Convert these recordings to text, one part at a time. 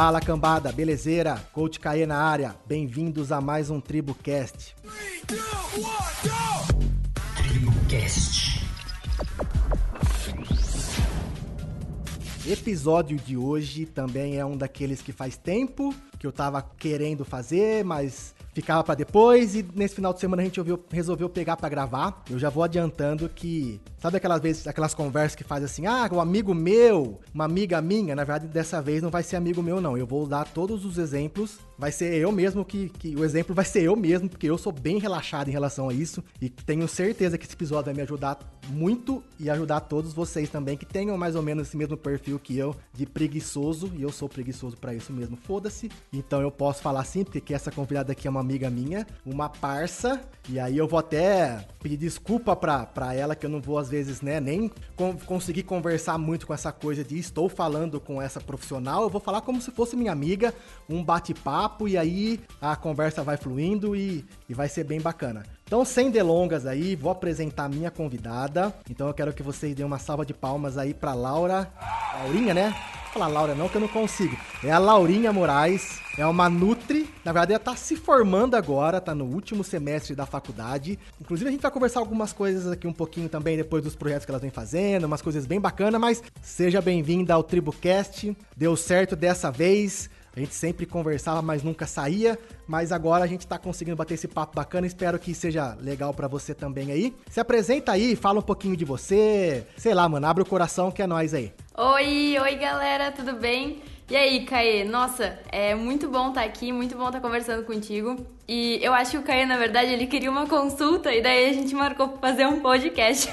Fala cambada, belezeira? Coach Caê na área, bem-vindos a mais um TribuCast. TribuCast. Episódio de hoje também é um daqueles que faz tempo que eu tava querendo fazer, mas ficava para depois e nesse final de semana a gente ouviu, resolveu pegar para gravar. Eu já vou adiantando que sabe aquelas vezes, aquelas conversas que faz assim: "Ah, um amigo meu, uma amiga minha", na verdade dessa vez não vai ser amigo meu não. Eu vou dar todos os exemplos, vai ser eu mesmo que, que o exemplo vai ser eu mesmo, porque eu sou bem relaxado em relação a isso e tenho certeza que esse episódio vai me ajudar muito e ajudar todos vocês também que tenham mais ou menos esse mesmo perfil que eu de preguiçoso, e eu sou preguiçoso para isso mesmo, foda-se. Então eu posso falar assim, porque essa convidada aqui é uma amiga minha, uma parça, e aí eu vou até pedir desculpa pra ela, que eu não vou às vezes, né, nem con conseguir conversar muito com essa coisa de estou falando com essa profissional, eu vou falar como se fosse minha amiga, um bate-papo, e aí a conversa vai fluindo e, e vai ser bem bacana. Então, sem delongas aí, vou apresentar a minha convidada. Então, eu quero que vocês deem uma salva de palmas aí para Laura. Laurinha, né? Falar Laura não, que eu não consigo. É a Laurinha Moraes, é uma Nutri. Na verdade, ela tá se formando agora, tá no último semestre da faculdade. Inclusive, a gente vai conversar algumas coisas aqui um pouquinho também depois dos projetos que elas vem fazendo, umas coisas bem bacanas, mas seja bem-vinda ao TribuCast. Deu certo dessa vez. A gente sempre conversava, mas nunca saía. Mas agora a gente tá conseguindo bater esse papo bacana. Espero que seja legal para você também aí. Se apresenta aí, fala um pouquinho de você. Sei lá, mano, abre o coração que é nós aí. Oi, oi galera, tudo bem? E aí, Caê? Nossa, é muito bom estar tá aqui, muito bom estar tá conversando contigo. E eu acho que o Caê, na verdade, ele queria uma consulta e daí a gente marcou pra fazer um podcast.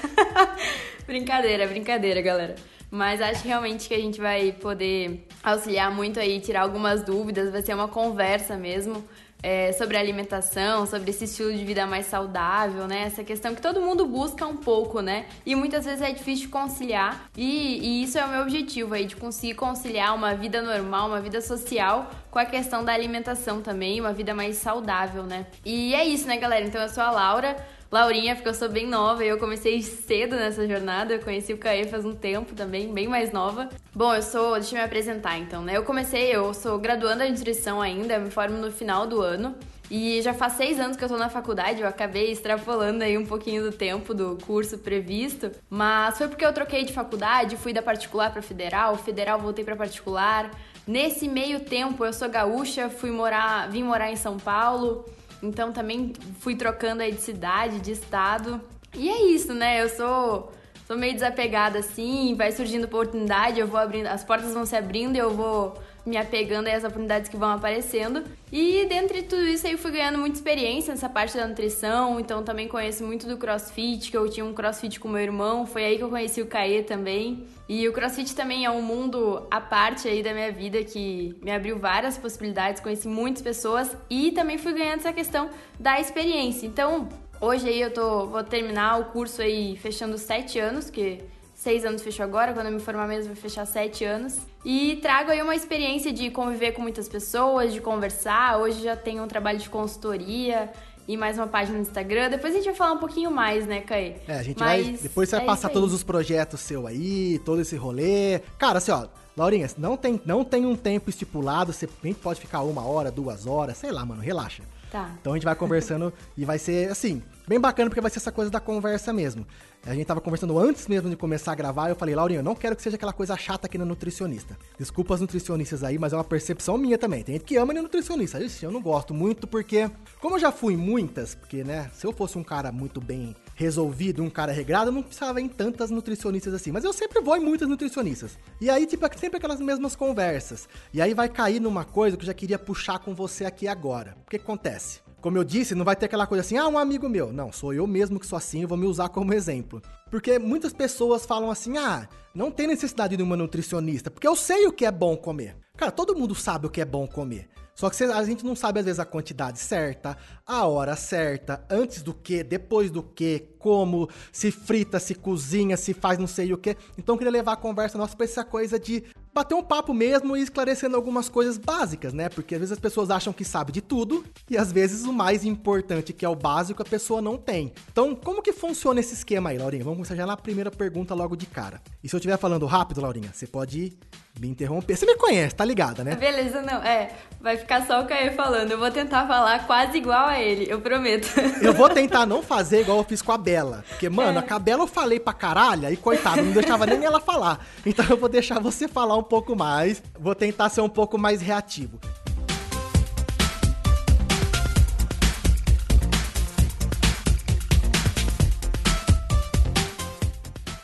brincadeira, brincadeira, galera. Mas acho realmente que a gente vai poder auxiliar muito aí, tirar algumas dúvidas, vai ser uma conversa mesmo. É, sobre alimentação, sobre esse estilo de vida mais saudável, né? Essa questão que todo mundo busca um pouco, né? E muitas vezes é difícil conciliar. E, e, isso é o meu objetivo aí, de conseguir conciliar uma vida normal, uma vida social, com a questão da alimentação também, uma vida mais saudável, né? E é isso, né, galera? Então eu sou a Laura. Laurinha, porque eu sou bem nova e eu comecei cedo nessa jornada. Eu conheci o Caê faz um tempo também, bem mais nova. Bom, eu sou. Deixa eu me apresentar então, né? Eu comecei, eu sou graduanda em nutrição ainda, me formo no final do ano. E já faz seis anos que eu tô na faculdade, eu acabei extrapolando aí um pouquinho do tempo do curso previsto, mas foi porque eu troquei de faculdade, fui da particular para federal, federal voltei para particular. Nesse meio tempo eu sou gaúcha, fui morar, vim morar em São Paulo. Então também fui trocando aí de cidade, de estado. E é isso, né? Eu sou sou meio desapegada assim, vai surgindo oportunidade, eu vou abrindo, as portas vão se abrindo e eu vou me apegando a as oportunidades que vão aparecendo. E dentre tudo isso aí eu fui ganhando muita experiência nessa parte da nutrição, então também conheço muito do CrossFit, que eu tinha um CrossFit com meu irmão, foi aí que eu conheci o Caê também. E o CrossFit também é um mundo à parte aí da minha vida que me abriu várias possibilidades, conheci muitas pessoas e também fui ganhando essa questão da experiência. Então, hoje aí eu tô vou terminar o curso aí fechando sete anos, que seis anos fechou agora, quando eu me formar mesmo vai fechar sete anos. E trago aí uma experiência de conviver com muitas pessoas, de conversar. Hoje já tenho um trabalho de consultoria e mais uma página no Instagram. Depois a gente vai falar um pouquinho mais, né, Caí? É, a gente Mas vai. Depois você vai é passar todos os projetos seu aí, todo esse rolê. Cara, assim, ó. Laurinha, não tem, não tem um tempo estipulado, você nem pode ficar uma hora, duas horas, sei lá, mano, relaxa. Tá. Então a gente vai conversando e vai ser assim, bem bacana porque vai ser essa coisa da conversa mesmo. A gente tava conversando antes mesmo de começar a gravar, eu falei, Laurinha, eu não quero que seja aquela coisa chata aqui na nutricionista. Desculpa as nutricionistas aí, mas é uma percepção minha também. Tem gente que ama a nutricionista. Isso eu não gosto muito porque, como eu já fui em muitas, porque, né, se eu fosse um cara muito bem resolvido, um cara regrado, eu não precisava em tantas nutricionistas assim. Mas eu sempre vou em muitas nutricionistas. E aí, tipo, é sempre aquelas mesmas conversas. E aí vai cair numa coisa que eu já queria puxar com você aqui agora. O que acontece? Como eu disse, não vai ter aquela coisa assim, ah, um amigo meu. Não, sou eu mesmo que sou assim, eu vou me usar como exemplo. Porque muitas pessoas falam assim, ah, não tem necessidade de uma nutricionista, porque eu sei o que é bom comer. Cara, todo mundo sabe o que é bom comer. Só que a gente não sabe, às vezes, a quantidade certa, a hora certa, antes do que, depois do que, como, se frita, se cozinha, se faz não sei o que. Então, eu queria levar a conversa nossa pra essa coisa de bater um papo mesmo e esclarecendo algumas coisas básicas, né? Porque às vezes as pessoas acham que sabe de tudo e às vezes o mais importante, que é o básico, a pessoa não tem. Então, como que funciona esse esquema aí, Laurinha? Vamos começar já na primeira pergunta logo de cara. E se eu estiver falando rápido, Laurinha, você pode me interromper. Você me conhece, tá ligada, né? Beleza, não. É, vai ficar só o Caio falando. Eu vou tentar falar quase igual a ele, eu prometo. Eu vou tentar não fazer igual eu fiz com a Bela. Porque, mano, é. com a Bela eu falei pra caralho e coitado, não deixava nem ela falar. Então eu vou deixar você falar um pouco mais. Vou tentar ser um pouco mais reativo.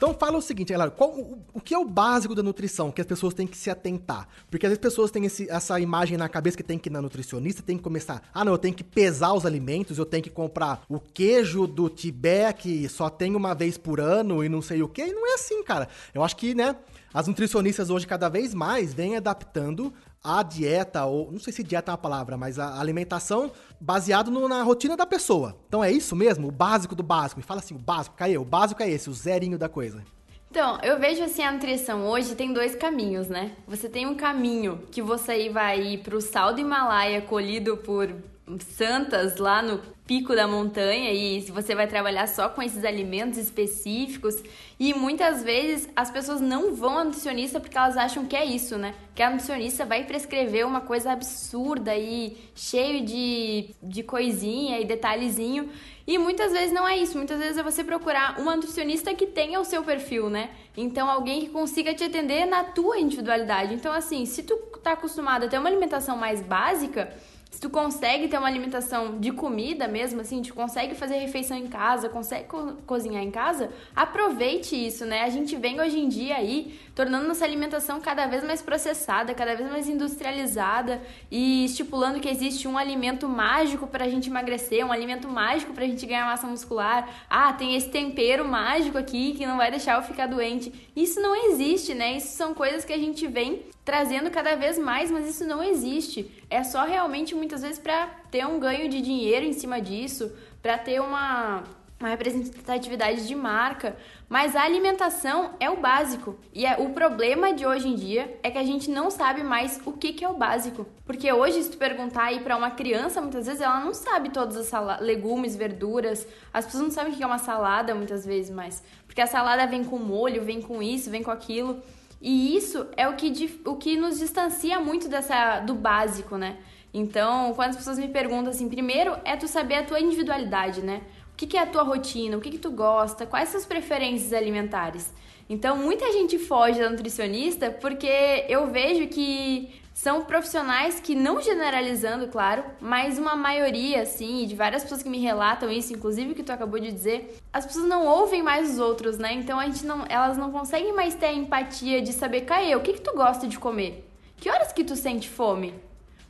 Então fala o seguinte, galera, qual, o, o, que é o básico da nutrição que as pessoas têm que se atentar? Porque às vezes as pessoas têm esse, essa imagem na cabeça que tem que ir na nutricionista, tem que começar, ah não, eu tenho que pesar os alimentos, eu tenho que comprar o queijo do Tibete que só tem uma vez por ano e não sei o que, e não é assim, cara. Eu acho que, né, as nutricionistas hoje cada vez mais vêm adaptando a dieta, ou não sei se dieta é uma palavra, mas a alimentação baseado no, na rotina da pessoa. Então é isso mesmo? O básico do básico. Me fala assim, o básico, caiu. O básico é esse, o zerinho da coisa. Então, eu vejo assim a nutrição hoje tem dois caminhos, né? Você tem um caminho que você vai ir pro sal do Himalaia colhido por santas lá no pico da montanha e você vai trabalhar só com esses alimentos específicos. E muitas vezes as pessoas não vão ao nutricionista porque elas acham que é isso, né? Que a nutricionista vai prescrever uma coisa absurda e cheio de, de coisinha e detalhezinho. E muitas vezes não é isso. Muitas vezes é você procurar uma nutricionista que tenha o seu perfil, né? Então, alguém que consiga te atender na tua individualidade. Então, assim, se tu tá acostumado a ter uma alimentação mais básica se tu consegue ter uma alimentação de comida mesmo, assim, tu consegue fazer refeição em casa, consegue co cozinhar em casa, aproveite isso, né? A gente vem hoje em dia aí tornando nossa alimentação cada vez mais processada, cada vez mais industrializada e estipulando que existe um alimento mágico para a gente emagrecer, um alimento mágico para a gente ganhar massa muscular. Ah, tem esse tempero mágico aqui que não vai deixar eu ficar doente. Isso não existe, né? Isso são coisas que a gente vem trazendo cada vez mais, mas isso não existe. É só realmente muitas vezes para ter um ganho de dinheiro em cima disso, para ter uma, uma representatividade de marca. Mas a alimentação é o básico. E é, o problema de hoje em dia é que a gente não sabe mais o que, que é o básico. Porque hoje, se tu perguntar aí para uma criança, muitas vezes ela não sabe todos os legumes, verduras. As pessoas não sabem o que é uma salada muitas vezes mais. Porque a salada vem com molho, vem com isso, vem com aquilo. E isso é o que, o que nos distancia muito dessa do básico, né? Então, quando as pessoas me perguntam assim, primeiro é tu saber a tua individualidade, né? O que, que é a tua rotina, o que, que tu gosta, quais são as preferências alimentares. Então, muita gente foge da nutricionista porque eu vejo que são profissionais que, não generalizando, claro, mas uma maioria, assim, de várias pessoas que me relatam isso, inclusive que tu acabou de dizer, as pessoas não ouvem mais os outros, né? Então a gente não, elas não conseguem mais ter a empatia de saber, Caê, o que, que tu gosta de comer? Que horas que tu sente fome?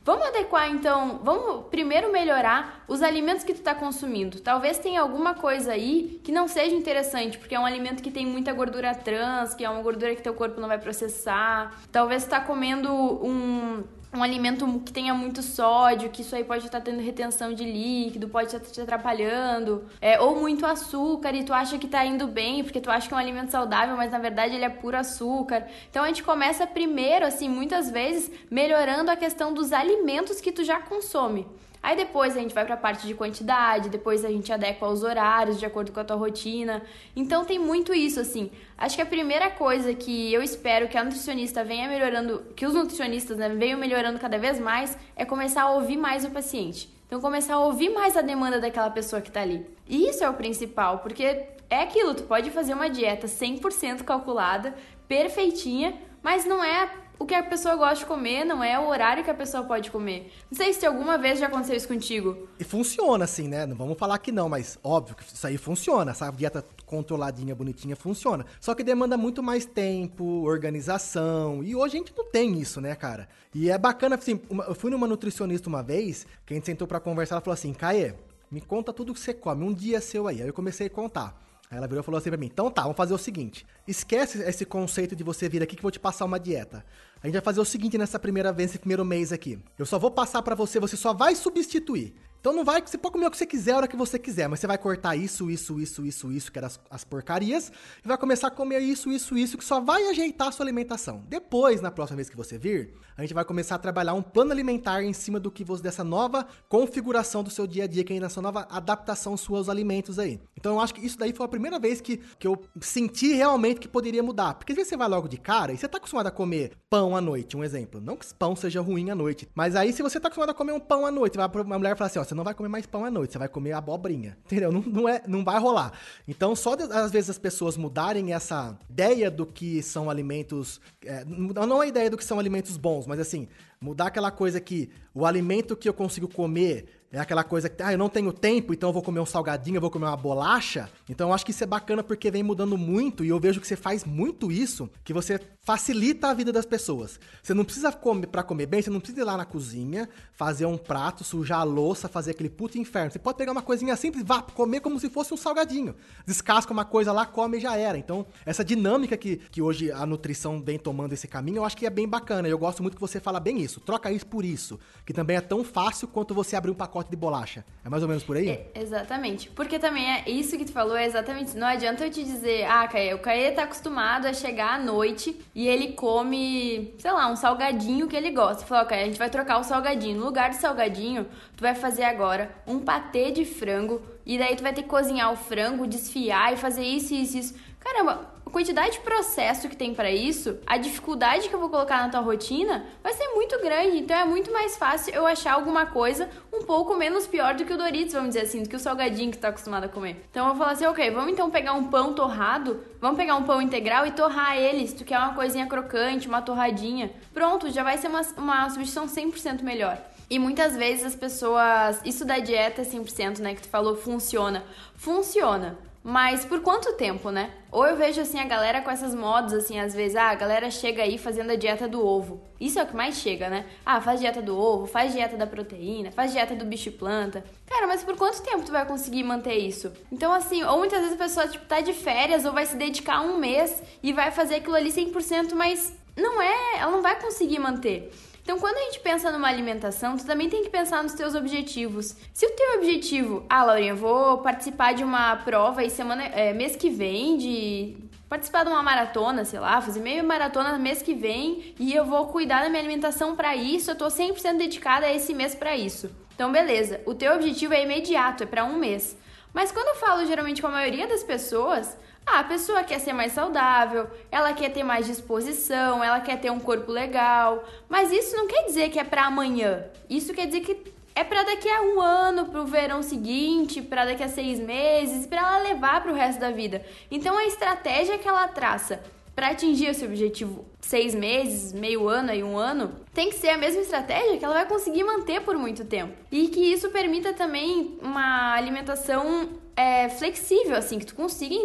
Vamos adequar então, vamos primeiro melhorar os alimentos que tu está consumindo. Talvez tenha alguma coisa aí que não seja interessante, porque é um alimento que tem muita gordura trans, que é uma gordura que teu corpo não vai processar. Talvez tu tá comendo um um alimento que tenha muito sódio, que isso aí pode estar tendo retenção de líquido, pode estar te atrapalhando, é, ou muito açúcar e tu acha que tá indo bem, porque tu acha que é um alimento saudável, mas na verdade ele é puro açúcar. Então a gente começa primeiro, assim, muitas vezes, melhorando a questão dos alimentos que tu já consome. Aí depois a gente vai para a parte de quantidade, depois a gente adequa os horários de acordo com a tua rotina. Então tem muito isso assim. Acho que a primeira coisa que eu espero que a nutricionista venha melhorando, que os nutricionistas né, venham melhorando cada vez mais, é começar a ouvir mais o paciente. Então começar a ouvir mais a demanda daquela pessoa que está ali. E isso é o principal, porque é aquilo, tu pode fazer uma dieta 100% calculada, perfeitinha, mas não é o que a pessoa gosta de comer, não é o horário que a pessoa pode comer. Não sei se alguma vez já aconteceu isso contigo. E funciona assim, né? Não vamos falar que não, mas óbvio que isso aí funciona. Essa dieta controladinha, bonitinha, funciona. Só que demanda muito mais tempo, organização. E hoje a gente não tem isso, né, cara? E é bacana, assim, eu fui numa nutricionista uma vez, que a gente sentou para conversar, ela falou assim, Caê, me conta tudo que você come, um dia seu aí. Aí eu comecei a contar. Aí ela virou e falou assim pra mim: então tá, vamos fazer o seguinte: esquece esse conceito de você vir aqui que eu vou te passar uma dieta. A gente vai fazer o seguinte nessa primeira vez, nesse primeiro mês aqui. Eu só vou passar para você, você só vai substituir. Então não vai, você pode comer o que você quiser a hora que você quiser, mas você vai cortar isso, isso, isso, isso, isso, que eram as, as porcarias, e vai começar a comer isso, isso, isso, que só vai ajeitar a sua alimentação. Depois, na próxima vez que você vir, a gente vai começar a trabalhar um plano alimentar em cima do que você, dessa nova configuração do seu dia a dia, que é nessa nova adaptação sua aos alimentos aí. Então eu acho que isso daí foi a primeira vez que, que eu senti realmente que poderia mudar. Porque às vezes você vai logo de cara e você tá acostumado a comer pão à noite, um exemplo. Não que pão seja ruim à noite, mas aí se você tá acostumado a comer um pão à noite, vai uma mulher fala assim, ó, você não vai comer mais pão à noite, você vai comer abobrinha. Entendeu? Não, não, é, não vai rolar. Então, só de, às vezes as pessoas mudarem essa ideia do que são alimentos. É, não a ideia do que são alimentos bons, mas assim, mudar aquela coisa que o alimento que eu consigo comer é aquela coisa que, ah, eu não tenho tempo, então eu vou comer um salgadinho, eu vou comer uma bolacha. Então eu acho que isso é bacana porque vem mudando muito e eu vejo que você faz muito isso, que você facilita a vida das pessoas. Você não precisa comer para comer bem, você não precisa ir lá na cozinha, fazer um prato, sujar a louça, fazer aquele puto inferno. Você pode pegar uma coisinha simples, vá comer como se fosse um salgadinho. Descasca uma coisa lá, come e já era. Então, essa dinâmica que, que hoje a nutrição vem tomando esse caminho, eu acho que é bem bacana. Eu gosto muito que você fala bem isso. Troca isso por isso, que também é tão fácil quanto você abrir um pacote pacote de bolacha. É mais ou menos por aí? É, exatamente. Porque também é isso que tu falou, é exatamente. Não adianta eu te dizer, ah, Caê, o Caê tá acostumado a chegar à noite e ele come, sei lá, um salgadinho que ele gosta. Falou, Caê, a gente vai trocar o salgadinho. No lugar do salgadinho, tu vai fazer agora um patê de frango. E daí tu vai ter que cozinhar o frango, desfiar e fazer isso, isso, isso. Caramba, quantidade de processo que tem para isso, a dificuldade que eu vou colocar na tua rotina vai ser muito grande. Então é muito mais fácil eu achar alguma coisa um pouco menos pior do que o Doritos, vamos dizer assim, do que o salgadinho que tu tá acostumado a comer. Então eu vou falar assim, ok, vamos então pegar um pão torrado, vamos pegar um pão integral e torrar ele, se tu quer uma coisinha crocante, uma torradinha. Pronto, já vai ser uma, uma substituição 100% melhor. E muitas vezes as pessoas. Isso da dieta 100%, né, que tu falou, funciona. Funciona. Mas por quanto tempo, né? Ou eu vejo assim a galera com essas modas, assim, às vezes, ah, a galera chega aí fazendo a dieta do ovo. Isso é o que mais chega, né? Ah, faz dieta do ovo, faz dieta da proteína, faz dieta do bicho planta. Cara, mas por quanto tempo tu vai conseguir manter isso? Então, assim, ou muitas vezes a pessoa, tipo, tá de férias ou vai se dedicar um mês e vai fazer aquilo ali 100%, mas não é, ela não vai conseguir manter. Então, quando a gente pensa numa alimentação, tu também tem que pensar nos teus objetivos. Se o teu objetivo, ah, Laurinha, vou participar de uma prova aí semana, é, mês que vem de participar de uma maratona, sei lá, fazer meio maratona mês que vem e eu vou cuidar da minha alimentação para isso, eu tô 100% dedicada a esse mês para isso. Então, beleza, o teu objetivo é imediato, é para um mês. Mas quando eu falo geralmente com a maioria das pessoas, ah, a pessoa quer ser mais saudável, ela quer ter mais disposição, ela quer ter um corpo legal, mas isso não quer dizer que é para amanhã. Isso quer dizer que é para daqui a um ano, para o verão seguinte, para daqui a seis meses, para ela levar para o resto da vida. Então a estratégia que ela traça para atingir esse objetivo seis meses, meio ano e um ano, tem que ser a mesma estratégia que ela vai conseguir manter por muito tempo. E que isso permita também uma alimentação é, flexível, assim, que tu consiga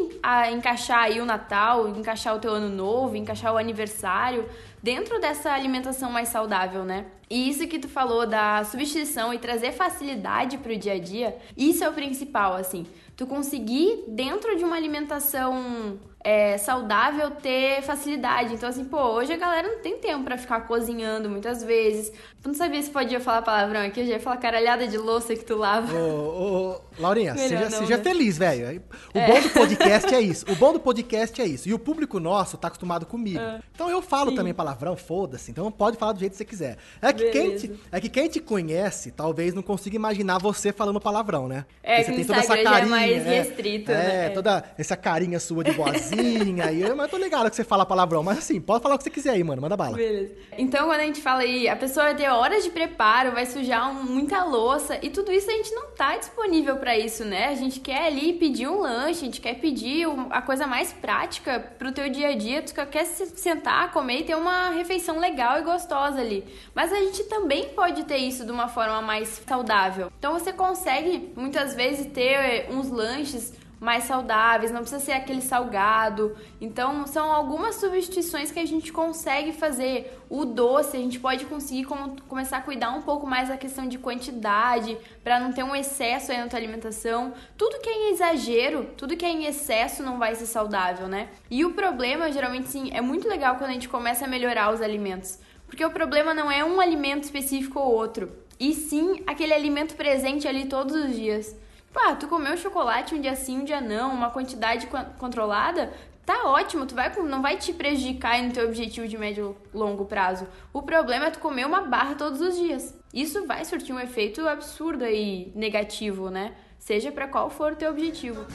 encaixar aí o Natal, encaixar o teu ano novo, encaixar o aniversário dentro dessa alimentação mais saudável, né? E isso que tu falou da substituição e trazer facilidade para o dia a dia, isso é o principal, assim. Tu conseguir, dentro de uma alimentação é, saudável ter facilidade. Então, assim, pô, hoje a galera não tem tempo para ficar cozinhando muitas vezes. Tu não sabia se podia falar palavrão aqui, eu já ia falar caralhada de louça que tu lava. Ô, ô Laurinha, seja, não, seja né? feliz, velho. O é. bom do podcast é isso. O bom do podcast é isso. E o público nosso tá acostumado comigo. É. Então eu falo Sim. também palavrão, foda-se. Então pode falar do jeito que você quiser. É que, quem te, é que quem te conhece talvez não consiga imaginar você falando palavrão, né? É, Porque que você tem toda essa carinha. É mais é, restrito, é, né? toda essa carinha sua de boazinha aí, mas eu tô ligado que você fala palavrão. Mas assim, pode falar o que você quiser aí, mano. Manda bala. Beleza. Então, quando a gente fala aí, a pessoa vai ter horas de preparo, vai sujar muita louça, e tudo isso a gente não tá disponível para isso, né? A gente quer ali pedir um lanche, a gente quer pedir a coisa mais prática pro teu dia a dia, tu quer sentar, comer e ter uma refeição legal e gostosa ali. Mas a gente também pode ter isso de uma forma mais saudável. Então você consegue muitas vezes ter uns lanches mais saudáveis, não precisa ser aquele salgado. Então, são algumas substituições que a gente consegue fazer. O doce, a gente pode conseguir começar a cuidar um pouco mais da questão de quantidade, para não ter um excesso aí na tua alimentação. Tudo que é exagero, tudo que é em excesso não vai ser saudável, né? E o problema, geralmente, sim, é muito legal quando a gente começa a melhorar os alimentos. Porque o problema não é um alimento específico ou outro e sim aquele alimento presente ali todos os dias. Ah, tu comeu chocolate um dia sim, um dia não, uma quantidade controlada, tá ótimo, tu vai, não vai te prejudicar no teu objetivo de médio longo prazo. O problema é tu comer uma barra todos os dias. Isso vai surtir um efeito absurdo e negativo, né? Seja para qual for o teu objetivo.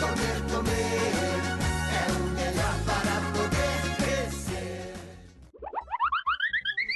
Comer, comer, o melhor para poder crescer.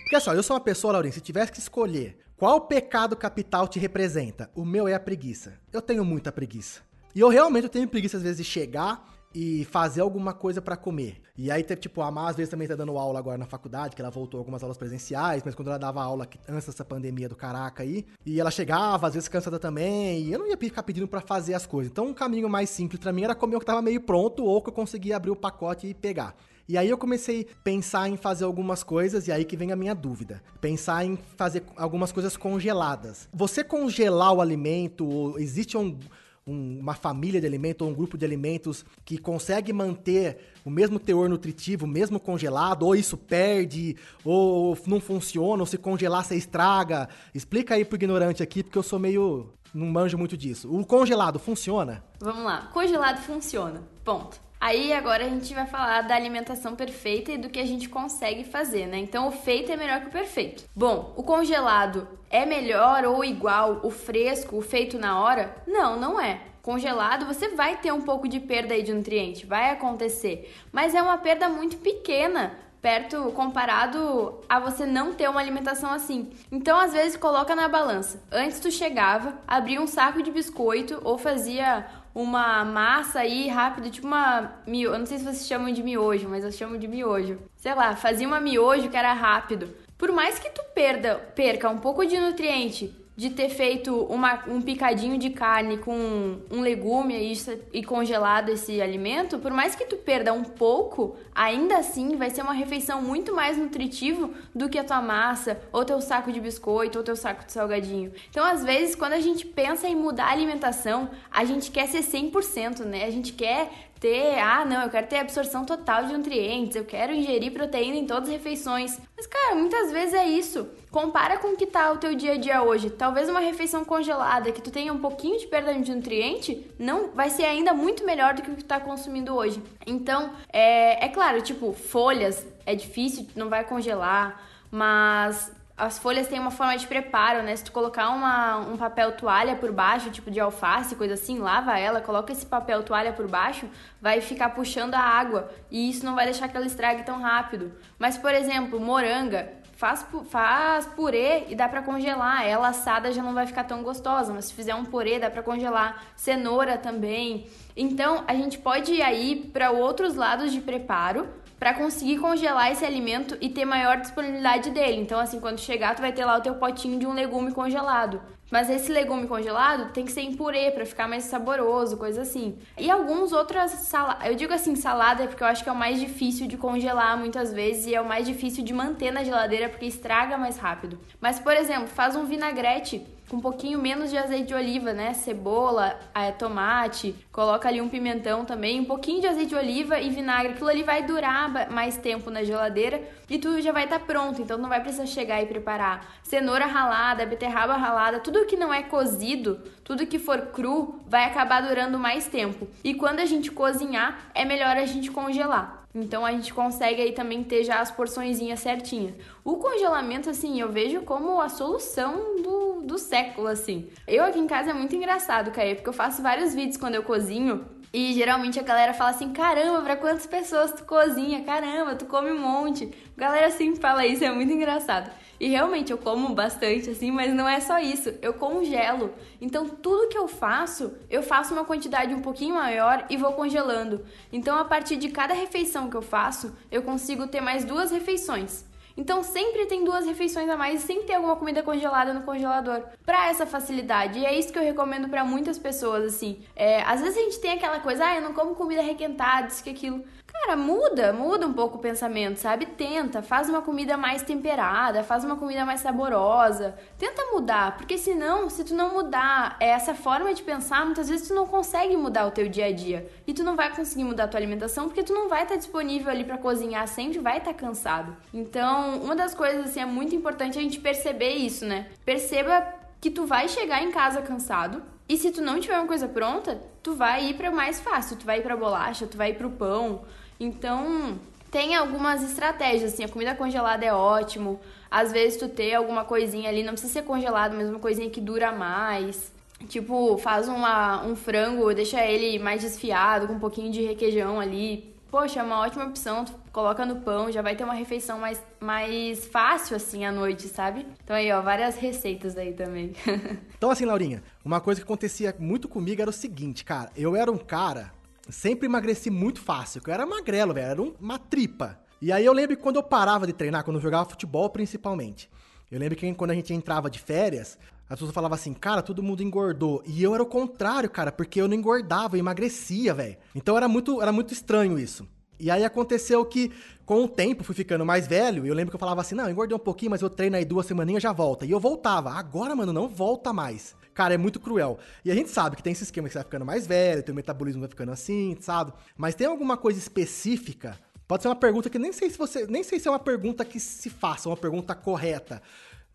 Porque só, eu sou uma pessoa, Laurinha, se tivesse que escolher qual pecado capital te representa, o meu é a preguiça. Eu tenho muita preguiça. E eu realmente tenho preguiça às vezes de chegar e fazer alguma coisa para comer. E aí, tipo, a Má às vezes também tá dando aula agora na faculdade, que ela voltou algumas aulas presenciais, mas quando ela dava aula antes dessa pandemia do caraca aí, e ela chegava, às vezes cansada também, e eu não ia ficar pedindo para fazer as coisas. Então, um caminho mais simples para mim era comer o que tava meio pronto ou que eu conseguia abrir o pacote e pegar. E aí eu comecei a pensar em fazer algumas coisas, e aí que vem a minha dúvida. Pensar em fazer algumas coisas congeladas. Você congelar o alimento, existe um um, uma família de alimentos ou um grupo de alimentos que consegue manter o mesmo teor nutritivo, mesmo congelado, ou isso perde, ou não funciona, ou se congelar você estraga. Explica aí pro ignorante aqui, porque eu sou meio. não manjo muito disso. O congelado funciona? Vamos lá. Congelado funciona. Ponto. Aí agora a gente vai falar da alimentação perfeita e do que a gente consegue fazer, né? Então o feito é melhor que o perfeito. Bom, o congelado é melhor ou igual o fresco, o feito na hora? Não, não é. Congelado, você vai ter um pouco de perda aí de nutriente, vai acontecer, mas é uma perda muito pequena perto comparado a você não ter uma alimentação assim. Então, às vezes, coloca na balança. Antes tu chegava, abria um saco de biscoito ou fazia uma massa aí rápido, tipo uma miojo. Eu não sei se vocês chamam de miojo, mas eu chamo de miojo. Sei lá, fazia uma miojo que era rápido. Por mais que tu perda, perca um pouco de nutriente de ter feito uma, um picadinho de carne com um legume e, e congelado esse alimento, por mais que tu perda um pouco, ainda assim vai ser uma refeição muito mais nutritiva do que a tua massa, ou teu saco de biscoito, ou teu saco de salgadinho. Então, às vezes, quando a gente pensa em mudar a alimentação, a gente quer ser 100%, né? A gente quer ter, ah, não, eu quero ter absorção total de nutrientes, eu quero ingerir proteína em todas as refeições. Mas, cara, muitas vezes é isso. Compara com o que tá o teu dia a dia hoje. Talvez uma refeição congelada que tu tenha um pouquinho de perda de nutriente, não vai ser ainda muito melhor do que o que tu tá consumindo hoje. Então, é, é claro, tipo, folhas é difícil, não vai congelar, mas as folhas têm uma forma de preparo, né? Se tu colocar uma, um papel toalha por baixo, tipo de alface, coisa assim, lava ela, coloca esse papel toalha por baixo, vai ficar puxando a água e isso não vai deixar que ela estrague tão rápido. Mas, por exemplo, moranga, faz, faz purê e dá para congelar. Ela assada já não vai ficar tão gostosa, mas se fizer um purê dá para congelar. Cenoura também. Então, a gente pode ir aí para outros lados de preparo para conseguir congelar esse alimento e ter maior disponibilidade dele. Então, assim, quando chegar, tu vai ter lá o teu potinho de um legume congelado. Mas esse legume congelado tem que ser em purê para ficar mais saboroso, coisa assim. E alguns outras saladas. Eu digo assim, salada porque eu acho que é o mais difícil de congelar muitas vezes e é o mais difícil de manter na geladeira porque estraga mais rápido. Mas, por exemplo, faz um vinagrete com um pouquinho menos de azeite de oliva, né? Cebola, é, tomate, coloca ali um pimentão também, um pouquinho de azeite de oliva e vinagre. Aquilo ali vai durar mais tempo na geladeira e tudo já vai estar tá pronto, então não vai precisar chegar e preparar. Cenoura ralada, beterraba ralada, tudo que não é cozido, tudo que for cru, vai acabar durando mais tempo. E quando a gente cozinhar, é melhor a gente congelar. Então a gente consegue aí também ter já as porçõezinhas certinhas. O congelamento, assim, eu vejo como a solução do, do século, assim. Eu aqui em casa é muito engraçado, Caio, porque eu faço vários vídeos quando eu cozinho e geralmente a galera fala assim: caramba, pra quantas pessoas tu cozinha? Caramba, tu come um monte. A galera sempre fala isso, é muito engraçado. E realmente eu como bastante assim, mas não é só isso, eu congelo. Então tudo que eu faço, eu faço uma quantidade um pouquinho maior e vou congelando. Então a partir de cada refeição que eu faço, eu consigo ter mais duas refeições. Então sempre tem duas refeições a mais e sempre tem alguma comida congelada no congelador para essa facilidade. E é isso que eu recomendo para muitas pessoas assim. É, às vezes a gente tem aquela coisa, ah, eu não como comida requentada, isso que aquilo. Cara, muda, muda um pouco o pensamento, sabe? Tenta, faz uma comida mais temperada, faz uma comida mais saborosa. Tenta mudar, porque senão, se tu não mudar essa forma de pensar, muitas vezes tu não consegue mudar o teu dia a dia. E tu não vai conseguir mudar a tua alimentação porque tu não vai estar disponível ali para cozinhar sempre, vai estar cansado. Então, Então, uma das coisas assim é muito importante a gente perceber isso, né? Perceba que tu vai chegar em casa cansado. E se tu não tiver uma coisa pronta, tu vai ir para mais fácil, tu vai ir para bolacha, tu vai ir pro pão. Então, tem algumas estratégias, assim, a comida congelada é ótimo. Às vezes tu ter alguma coisinha ali, não precisa ser congelado, mas uma coisinha que dura mais. Tipo, faz uma, um frango, deixa ele mais desfiado, com um pouquinho de requeijão ali. Poxa, é uma ótima opção. Tu coloca no pão, já vai ter uma refeição mais, mais fácil assim à noite, sabe? Então aí, ó, várias receitas aí também. então, assim, Laurinha, uma coisa que acontecia muito comigo era o seguinte, cara. Eu era um cara, sempre emagreci muito fácil. Eu era magrelo, velho. Era uma tripa. E aí eu lembro que quando eu parava de treinar, quando eu jogava futebol principalmente. Eu lembro que quando a gente entrava de férias, as pessoas falavam assim, cara, todo mundo engordou. E eu era o contrário, cara, porque eu não engordava, eu emagrecia, velho. Então era muito, era muito estranho isso. E aí aconteceu que, com o tempo, fui ficando mais velho. E eu lembro que eu falava assim: não, engordei um pouquinho, mas eu treino aí duas semaninhas já volta. E eu voltava. Agora, mano, não volta mais. Cara, é muito cruel. E a gente sabe que tem esse esquema que você vai ficando mais velho, teu metabolismo vai ficando assim, sabe? Mas tem alguma coisa específica? Pode ser uma pergunta que nem sei se você. Nem sei se é uma pergunta que se faça, uma pergunta correta.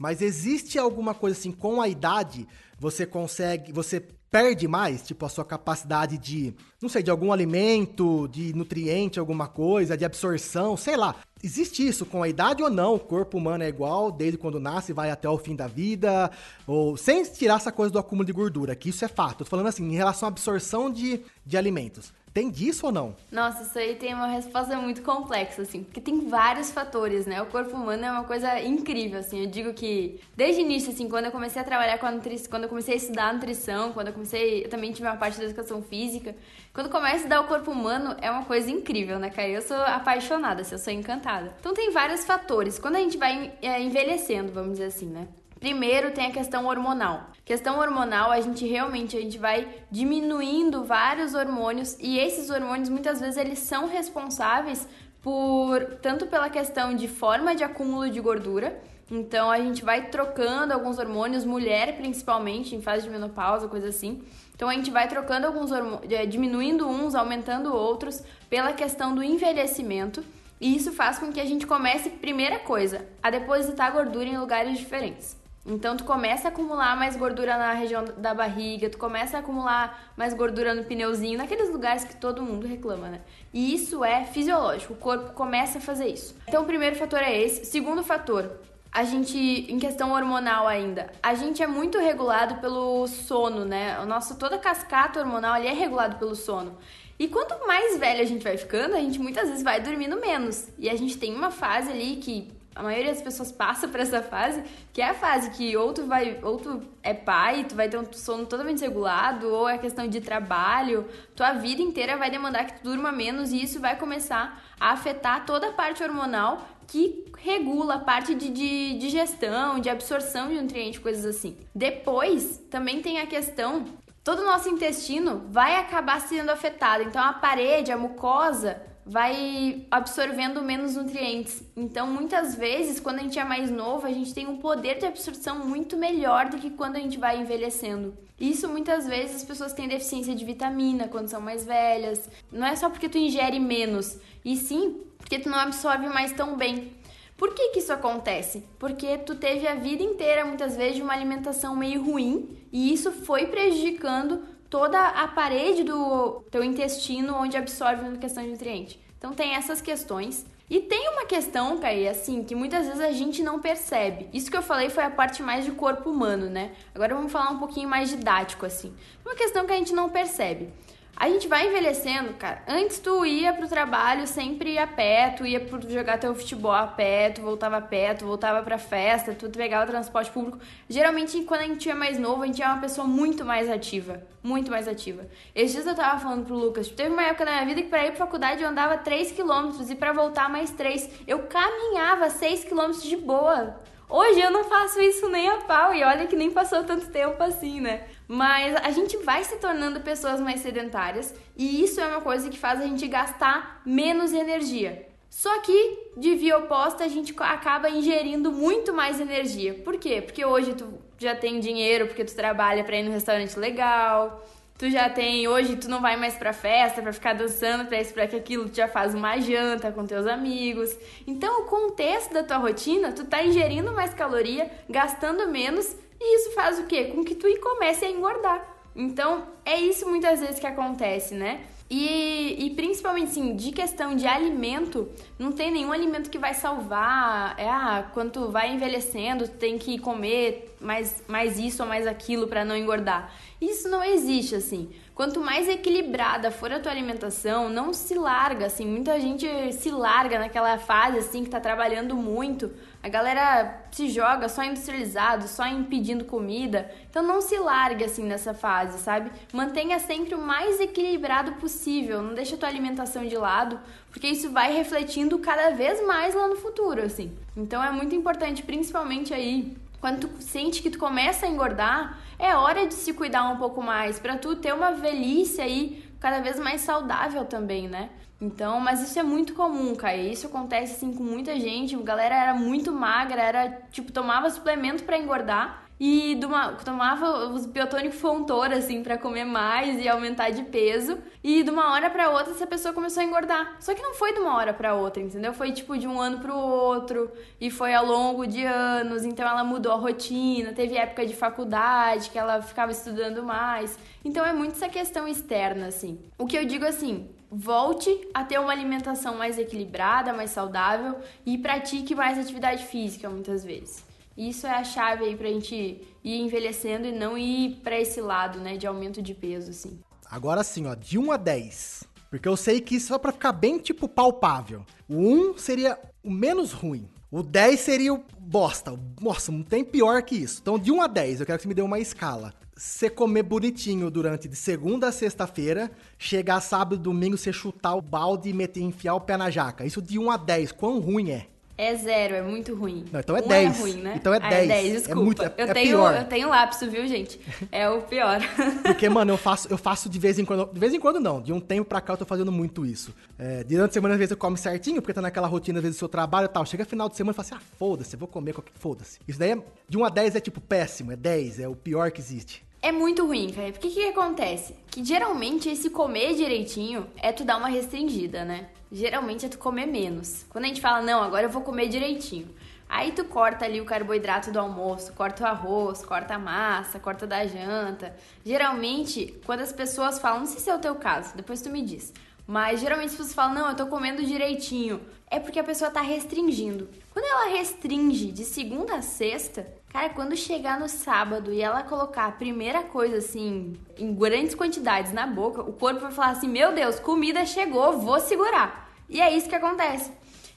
Mas existe alguma coisa assim, com a idade, você consegue, você perde mais, tipo, a sua capacidade de, não sei, de algum alimento, de nutriente, alguma coisa, de absorção, sei lá. Existe isso com a idade ou não? O corpo humano é igual desde quando nasce, vai até o fim da vida, ou sem tirar essa coisa do acúmulo de gordura, que isso é fato. Eu tô falando assim, em relação à absorção de, de alimentos. Tem disso ou não? Nossa, isso aí tem uma resposta muito complexa, assim, porque tem vários fatores, né? O corpo humano é uma coisa incrível, assim. Eu digo que desde o início, assim, quando eu comecei a trabalhar com a nutrição, quando eu comecei a estudar nutrição, quando eu comecei, eu também tive uma parte da educação física. Quando começa a estudar o corpo humano, é uma coisa incrível, né, cara? Eu sou apaixonada, assim, eu sou encantada. Então tem vários fatores. Quando a gente vai é, envelhecendo, vamos dizer assim, né? Primeiro tem a questão hormonal. Questão hormonal, a gente realmente a gente vai diminuindo vários hormônios e esses hormônios muitas vezes eles são responsáveis por tanto pela questão de forma de acúmulo de gordura, então a gente vai trocando alguns hormônios, mulher principalmente, em fase de menopausa, coisa assim. Então a gente vai trocando alguns hormônios, diminuindo uns, aumentando outros, pela questão do envelhecimento. E isso faz com que a gente comece, primeira coisa, a depositar gordura em lugares diferentes. Então tu começa a acumular mais gordura na região da barriga, tu começa a acumular mais gordura no pneuzinho, naqueles lugares que todo mundo reclama, né? E isso é fisiológico, o corpo começa a fazer isso. Então o primeiro fator é esse. segundo fator, a gente, em questão hormonal ainda, a gente é muito regulado pelo sono, né? O nosso, toda cascata hormonal ali é regulado pelo sono. E quanto mais velho a gente vai ficando, a gente muitas vezes vai dormindo menos. E a gente tem uma fase ali que a maioria das pessoas passa por essa fase, que é a fase que ou tu vai, ou tu é pai, tu vai ter um sono totalmente regulado, ou é questão de trabalho, tua vida inteira vai demandar que tu durma menos e isso vai começar a afetar toda a parte hormonal que regula a parte de, de digestão, de absorção de nutrientes, coisas assim. Depois, também tem a questão todo o nosso intestino vai acabar sendo afetado. Então a parede, a mucosa vai absorvendo menos nutrientes. Então, muitas vezes, quando a gente é mais novo, a gente tem um poder de absorção muito melhor do que quando a gente vai envelhecendo. Isso muitas vezes as pessoas têm deficiência de vitamina quando são mais velhas. Não é só porque tu ingere menos, e sim porque tu não absorve mais tão bem. Por que, que isso acontece? Porque tu teve a vida inteira, muitas vezes, de uma alimentação meio ruim e isso foi prejudicando toda a parede do teu intestino onde absorve questão de nutriente. Então tem essas questões. E tem uma questão, Kai, assim, que muitas vezes a gente não percebe. Isso que eu falei foi a parte mais de corpo humano, né? Agora vamos falar um pouquinho mais didático, assim. Uma questão que a gente não percebe. A gente vai envelhecendo, cara. Antes tu ia pro trabalho sempre a pé, tu ia pro jogar teu futebol a pé, tu voltava a pé, tu voltava pra festa, tu pegava o transporte público. Geralmente, quando a gente é mais novo, a gente é uma pessoa muito mais ativa. Muito mais ativa. Esses dias eu tava falando pro Lucas, tipo, teve uma época da minha vida que pra ir pra faculdade eu andava 3km e para voltar mais 3. Eu caminhava 6km de boa. Hoje eu não faço isso nem a pau e olha que nem passou tanto tempo assim, né? Mas a gente vai se tornando pessoas mais sedentárias e isso é uma coisa que faz a gente gastar menos energia. Só que de via oposta a gente acaba ingerindo muito mais energia. Por quê? Porque hoje tu já tem dinheiro porque tu trabalha para ir no restaurante legal, tu já tem, hoje tu não vai mais pra festa pra ficar dançando pra isso, pra que aquilo, tu já faz uma janta com teus amigos. Então, o contexto da tua rotina, tu tá ingerindo mais caloria, gastando menos, e isso faz o quê? Com que tu comece a engordar. Então, é isso muitas vezes que acontece, né? E, e principalmente, assim, de questão de alimento, não tem nenhum alimento que vai salvar. É, ah, quando tu vai envelhecendo, tu tem que comer mais, mais isso ou mais aquilo para não engordar. Isso não existe, assim. Quanto mais equilibrada for a tua alimentação, não se larga, assim. Muita gente se larga naquela fase, assim, que tá trabalhando muito a galera se joga só industrializado, só em pedindo comida. Então não se largue assim nessa fase, sabe? Mantenha sempre o mais equilibrado possível. Não deixa a tua alimentação de lado, porque isso vai refletindo cada vez mais lá no futuro, assim. Então é muito importante, principalmente aí quando tu sente que tu começa a engordar, é hora de se cuidar um pouco mais para tu ter uma velhice aí cada vez mais saudável também, né? Então, mas isso é muito comum, cara. Isso acontece assim com muita gente. A galera era muito magra, era tipo tomava suplemento para engordar e uma, tomava os biotônicos Fontoura assim para comer mais e aumentar de peso. E de uma hora para outra essa pessoa começou a engordar. Só que não foi de uma hora para outra, entendeu? Foi tipo de um ano para o outro e foi ao longo de anos. Então ela mudou a rotina, teve época de faculdade que ela ficava estudando mais. Então é muito essa questão externa assim. O que eu digo assim, volte a ter uma alimentação mais equilibrada, mais saudável e pratique mais atividade física muitas vezes. Isso é a chave aí pra gente ir envelhecendo e não ir para esse lado, né, de aumento de peso, assim. Agora sim, ó, de 1 a 10. Porque eu sei que isso é pra ficar bem, tipo, palpável. O 1 seria o menos ruim. O 10 seria o bosta. Nossa, não tem pior que isso. Então, de 1 a 10, eu quero que você me dê uma escala você comer bonitinho durante de segunda a sexta-feira, chegar sábado e domingo, você chutar o balde e meter, enfiar o pé na jaca. Isso de 1 a 10, quão ruim é? É zero, é muito ruim. Não, então é um 10. É ruim, né? Então é 10. Ah, é 10, desculpa. É muito, é, eu, é tenho, pior. eu tenho lapso, viu, gente? É o pior. Porque, mano, eu faço, eu faço de vez em quando. De vez em quando não. De um tempo pra cá eu tô fazendo muito isso. É, durante a semana, às vezes, eu como certinho, porque tá naquela rotina, às vezes, do seu trabalho e tal. Chega final de semana e fala assim: ah, foda-se, eu vou comer qualquer. Foda-se. Isso daí é. De 1 a 10 é tipo péssimo, é 10, é o pior que existe. É muito ruim, cara. Porque o que, que acontece? Que geralmente esse comer direitinho é tu dar uma restringida, né? Geralmente é tu comer menos. Quando a gente fala, não, agora eu vou comer direitinho. Aí tu corta ali o carboidrato do almoço, corta o arroz, corta a massa, corta da janta. Geralmente, quando as pessoas falam, não sei se é o teu caso, depois tu me diz. Mas geralmente as pessoas falam, não, eu tô comendo direitinho. É porque a pessoa tá restringindo. Quando ela restringe de segunda a sexta, cara, quando chegar no sábado e ela colocar a primeira coisa assim, em grandes quantidades na boca, o corpo vai falar assim: Meu Deus, comida chegou, vou segurar. E é isso que acontece.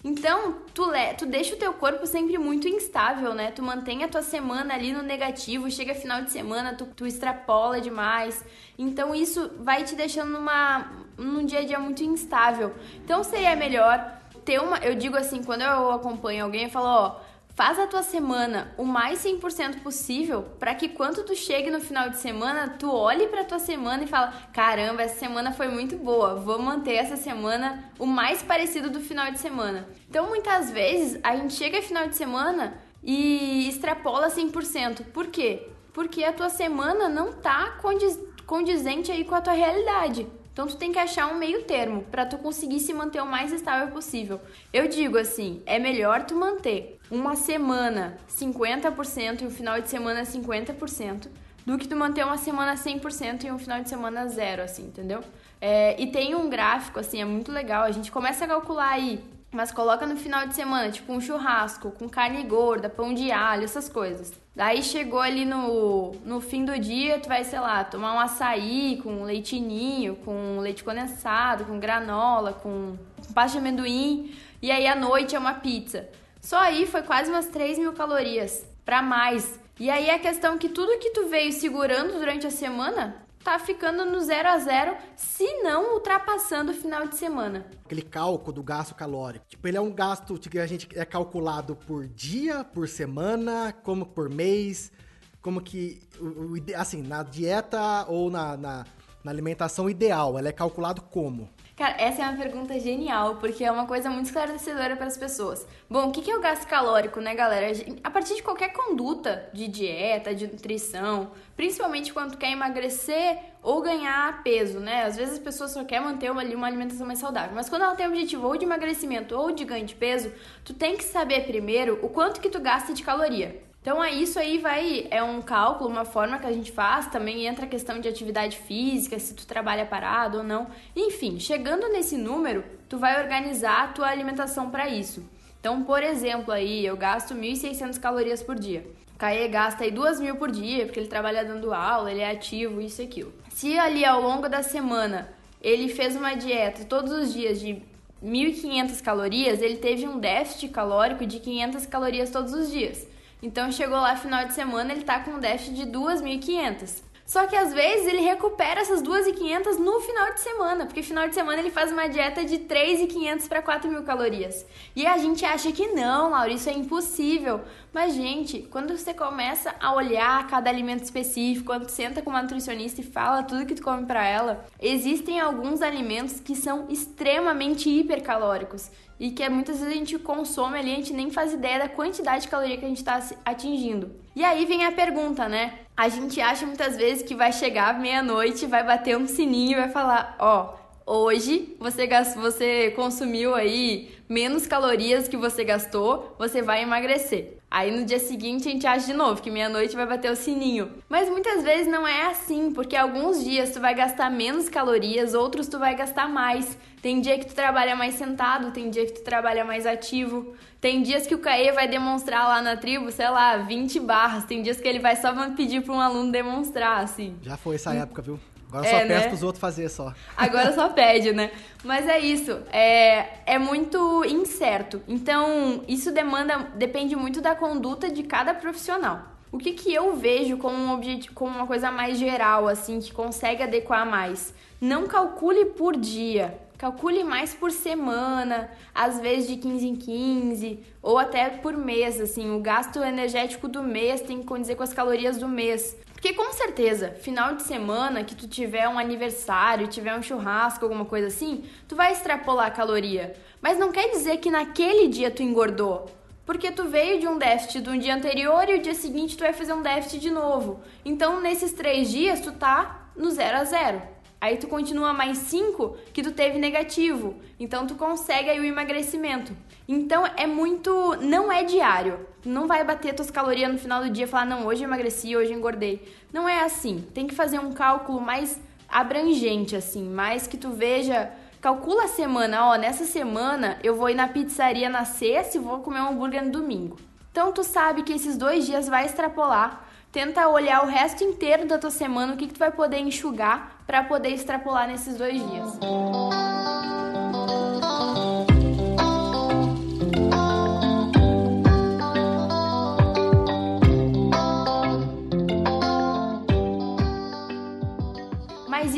Então, tu, tu deixa o teu corpo sempre muito instável, né? Tu mantém a tua semana ali no negativo, chega final de semana, tu, tu extrapola demais. Então, isso vai te deixando numa, num dia a dia muito instável. Então, seria melhor ter uma. Eu digo assim, quando eu acompanho alguém, eu falo, ó, faz a tua semana o mais 100% possível para que quando tu chegue no final de semana, tu olhe para tua semana e fala: "Caramba, essa semana foi muito boa. Vou manter essa semana o mais parecido do final de semana". Então, muitas vezes a gente chega final de semana e extrapola 100%. Por quê? Porque a tua semana não tá condiz condizente aí com a tua realidade. Então tu tem que achar um meio termo para tu conseguir se manter o mais estável possível. Eu digo assim, é melhor tu manter uma semana 50% e um final de semana 50% do que tu manter uma semana 100% e um final de semana zero, assim, entendeu? É, e tem um gráfico, assim, é muito legal. A gente começa a calcular aí, mas coloca no final de semana, tipo um churrasco com carne gorda, pão de alho, essas coisas. Daí chegou ali no, no fim do dia, tu vai, sei lá, tomar um açaí com leitinho, com leite condensado, com granola, com, pasta de amendoim. E aí à noite é uma pizza. Só aí foi quase umas 3 mil calorias, para mais. E aí a questão é que tudo que tu veio segurando durante a semana tá ficando no zero a zero, se não ultrapassando o final de semana. Aquele cálculo do gasto calórico. Tipo, ele é um gasto que a gente é calculado por dia, por semana, como por mês, como que, assim, na dieta ou na, na, na alimentação ideal, ela é calculado como? Cara, essa é uma pergunta genial, porque é uma coisa muito esclarecedora para as pessoas. Bom, o que é o gasto calórico, né, galera? A partir de qualquer conduta de dieta, de nutrição, principalmente quando quer emagrecer ou ganhar peso, né? Às vezes as pessoas só querem manter uma, uma alimentação mais saudável, mas quando ela tem o objetivo ou de emagrecimento ou de ganho de peso, tu tem que saber primeiro o quanto que tu gasta de caloria. Então, é isso aí vai é um cálculo, uma forma que a gente faz, também entra a questão de atividade física, se tu trabalha parado ou não. Enfim, chegando nesse número, tu vai organizar a tua alimentação para isso. Então, por exemplo, aí eu gasto 1.600 calorias por dia. O Caê gasta aí 2.000 por dia, porque ele trabalha dando aula, ele é ativo, isso e aquilo. Se ali ao longo da semana ele fez uma dieta todos os dias de 1.500 calorias, ele teve um déficit calórico de 500 calorias todos os dias. Então chegou lá final de semana, ele tá com um déficit de 2.500. Só que às vezes ele recupera essas 2.500 no final de semana, porque final de semana ele faz uma dieta de 3.500 para 4.000 calorias. E a gente acha que não, Laura, isso é impossível. Mas, gente, quando você começa a olhar cada alimento específico, quando senta com uma nutricionista e fala tudo que tu come para ela, existem alguns alimentos que são extremamente hipercalóricos e que muitas vezes a gente consome ali, a gente nem faz ideia da quantidade de caloria que a gente está atingindo. E aí vem a pergunta, né? A gente acha muitas vezes que vai chegar meia-noite, vai bater um sininho e vai falar: ó, hoje você, gastou, você consumiu aí menos calorias que você gastou, você vai emagrecer. Aí no dia seguinte a gente acha de novo que meia-noite vai bater o sininho. Mas muitas vezes não é assim, porque alguns dias tu vai gastar menos calorias, outros tu vai gastar mais. Tem dia que tu trabalha mais sentado, tem dia que tu trabalha mais ativo. Tem dias que o Caê vai demonstrar lá na tribo, sei lá, 20 barras. Tem dias que ele vai só pedir para um aluno demonstrar, assim. Já foi essa época, viu? Agora é, só pede né? pros outros fazer só. Agora só pede, né? Mas é isso. É, é muito incerto. Então, isso demanda, depende muito da conduta de cada profissional. O que, que eu vejo como, um objetivo, como uma coisa mais geral, assim, que consegue adequar mais? Não calcule por dia. Calcule mais por semana, às vezes de 15 em 15, ou até por mês, assim, o gasto energético do mês tem que condizer com as calorias do mês. Porque com certeza, final de semana que tu tiver um aniversário, tiver um churrasco, alguma coisa assim, tu vai extrapolar a caloria. Mas não quer dizer que naquele dia tu engordou. Porque tu veio de um déficit do dia anterior e o dia seguinte tu vai fazer um déficit de novo. Então, nesses três dias, tu tá no zero a zero. Aí tu continua mais 5 que tu teve negativo. Então tu consegue aí o emagrecimento. Então é muito. Não é diário. Não vai bater tuas calorias no final do dia e falar, não, hoje emagreci, hoje engordei. Não é assim. Tem que fazer um cálculo mais abrangente, assim, mais que tu veja. Calcula a semana, ó, nessa semana eu vou ir na pizzaria na sexta e vou comer um hambúrguer no domingo. Então tu sabe que esses dois dias vai extrapolar tenta olhar o resto inteiro da tua semana, o que, que tu vai poder enxugar para poder extrapolar nesses dois dias. Mas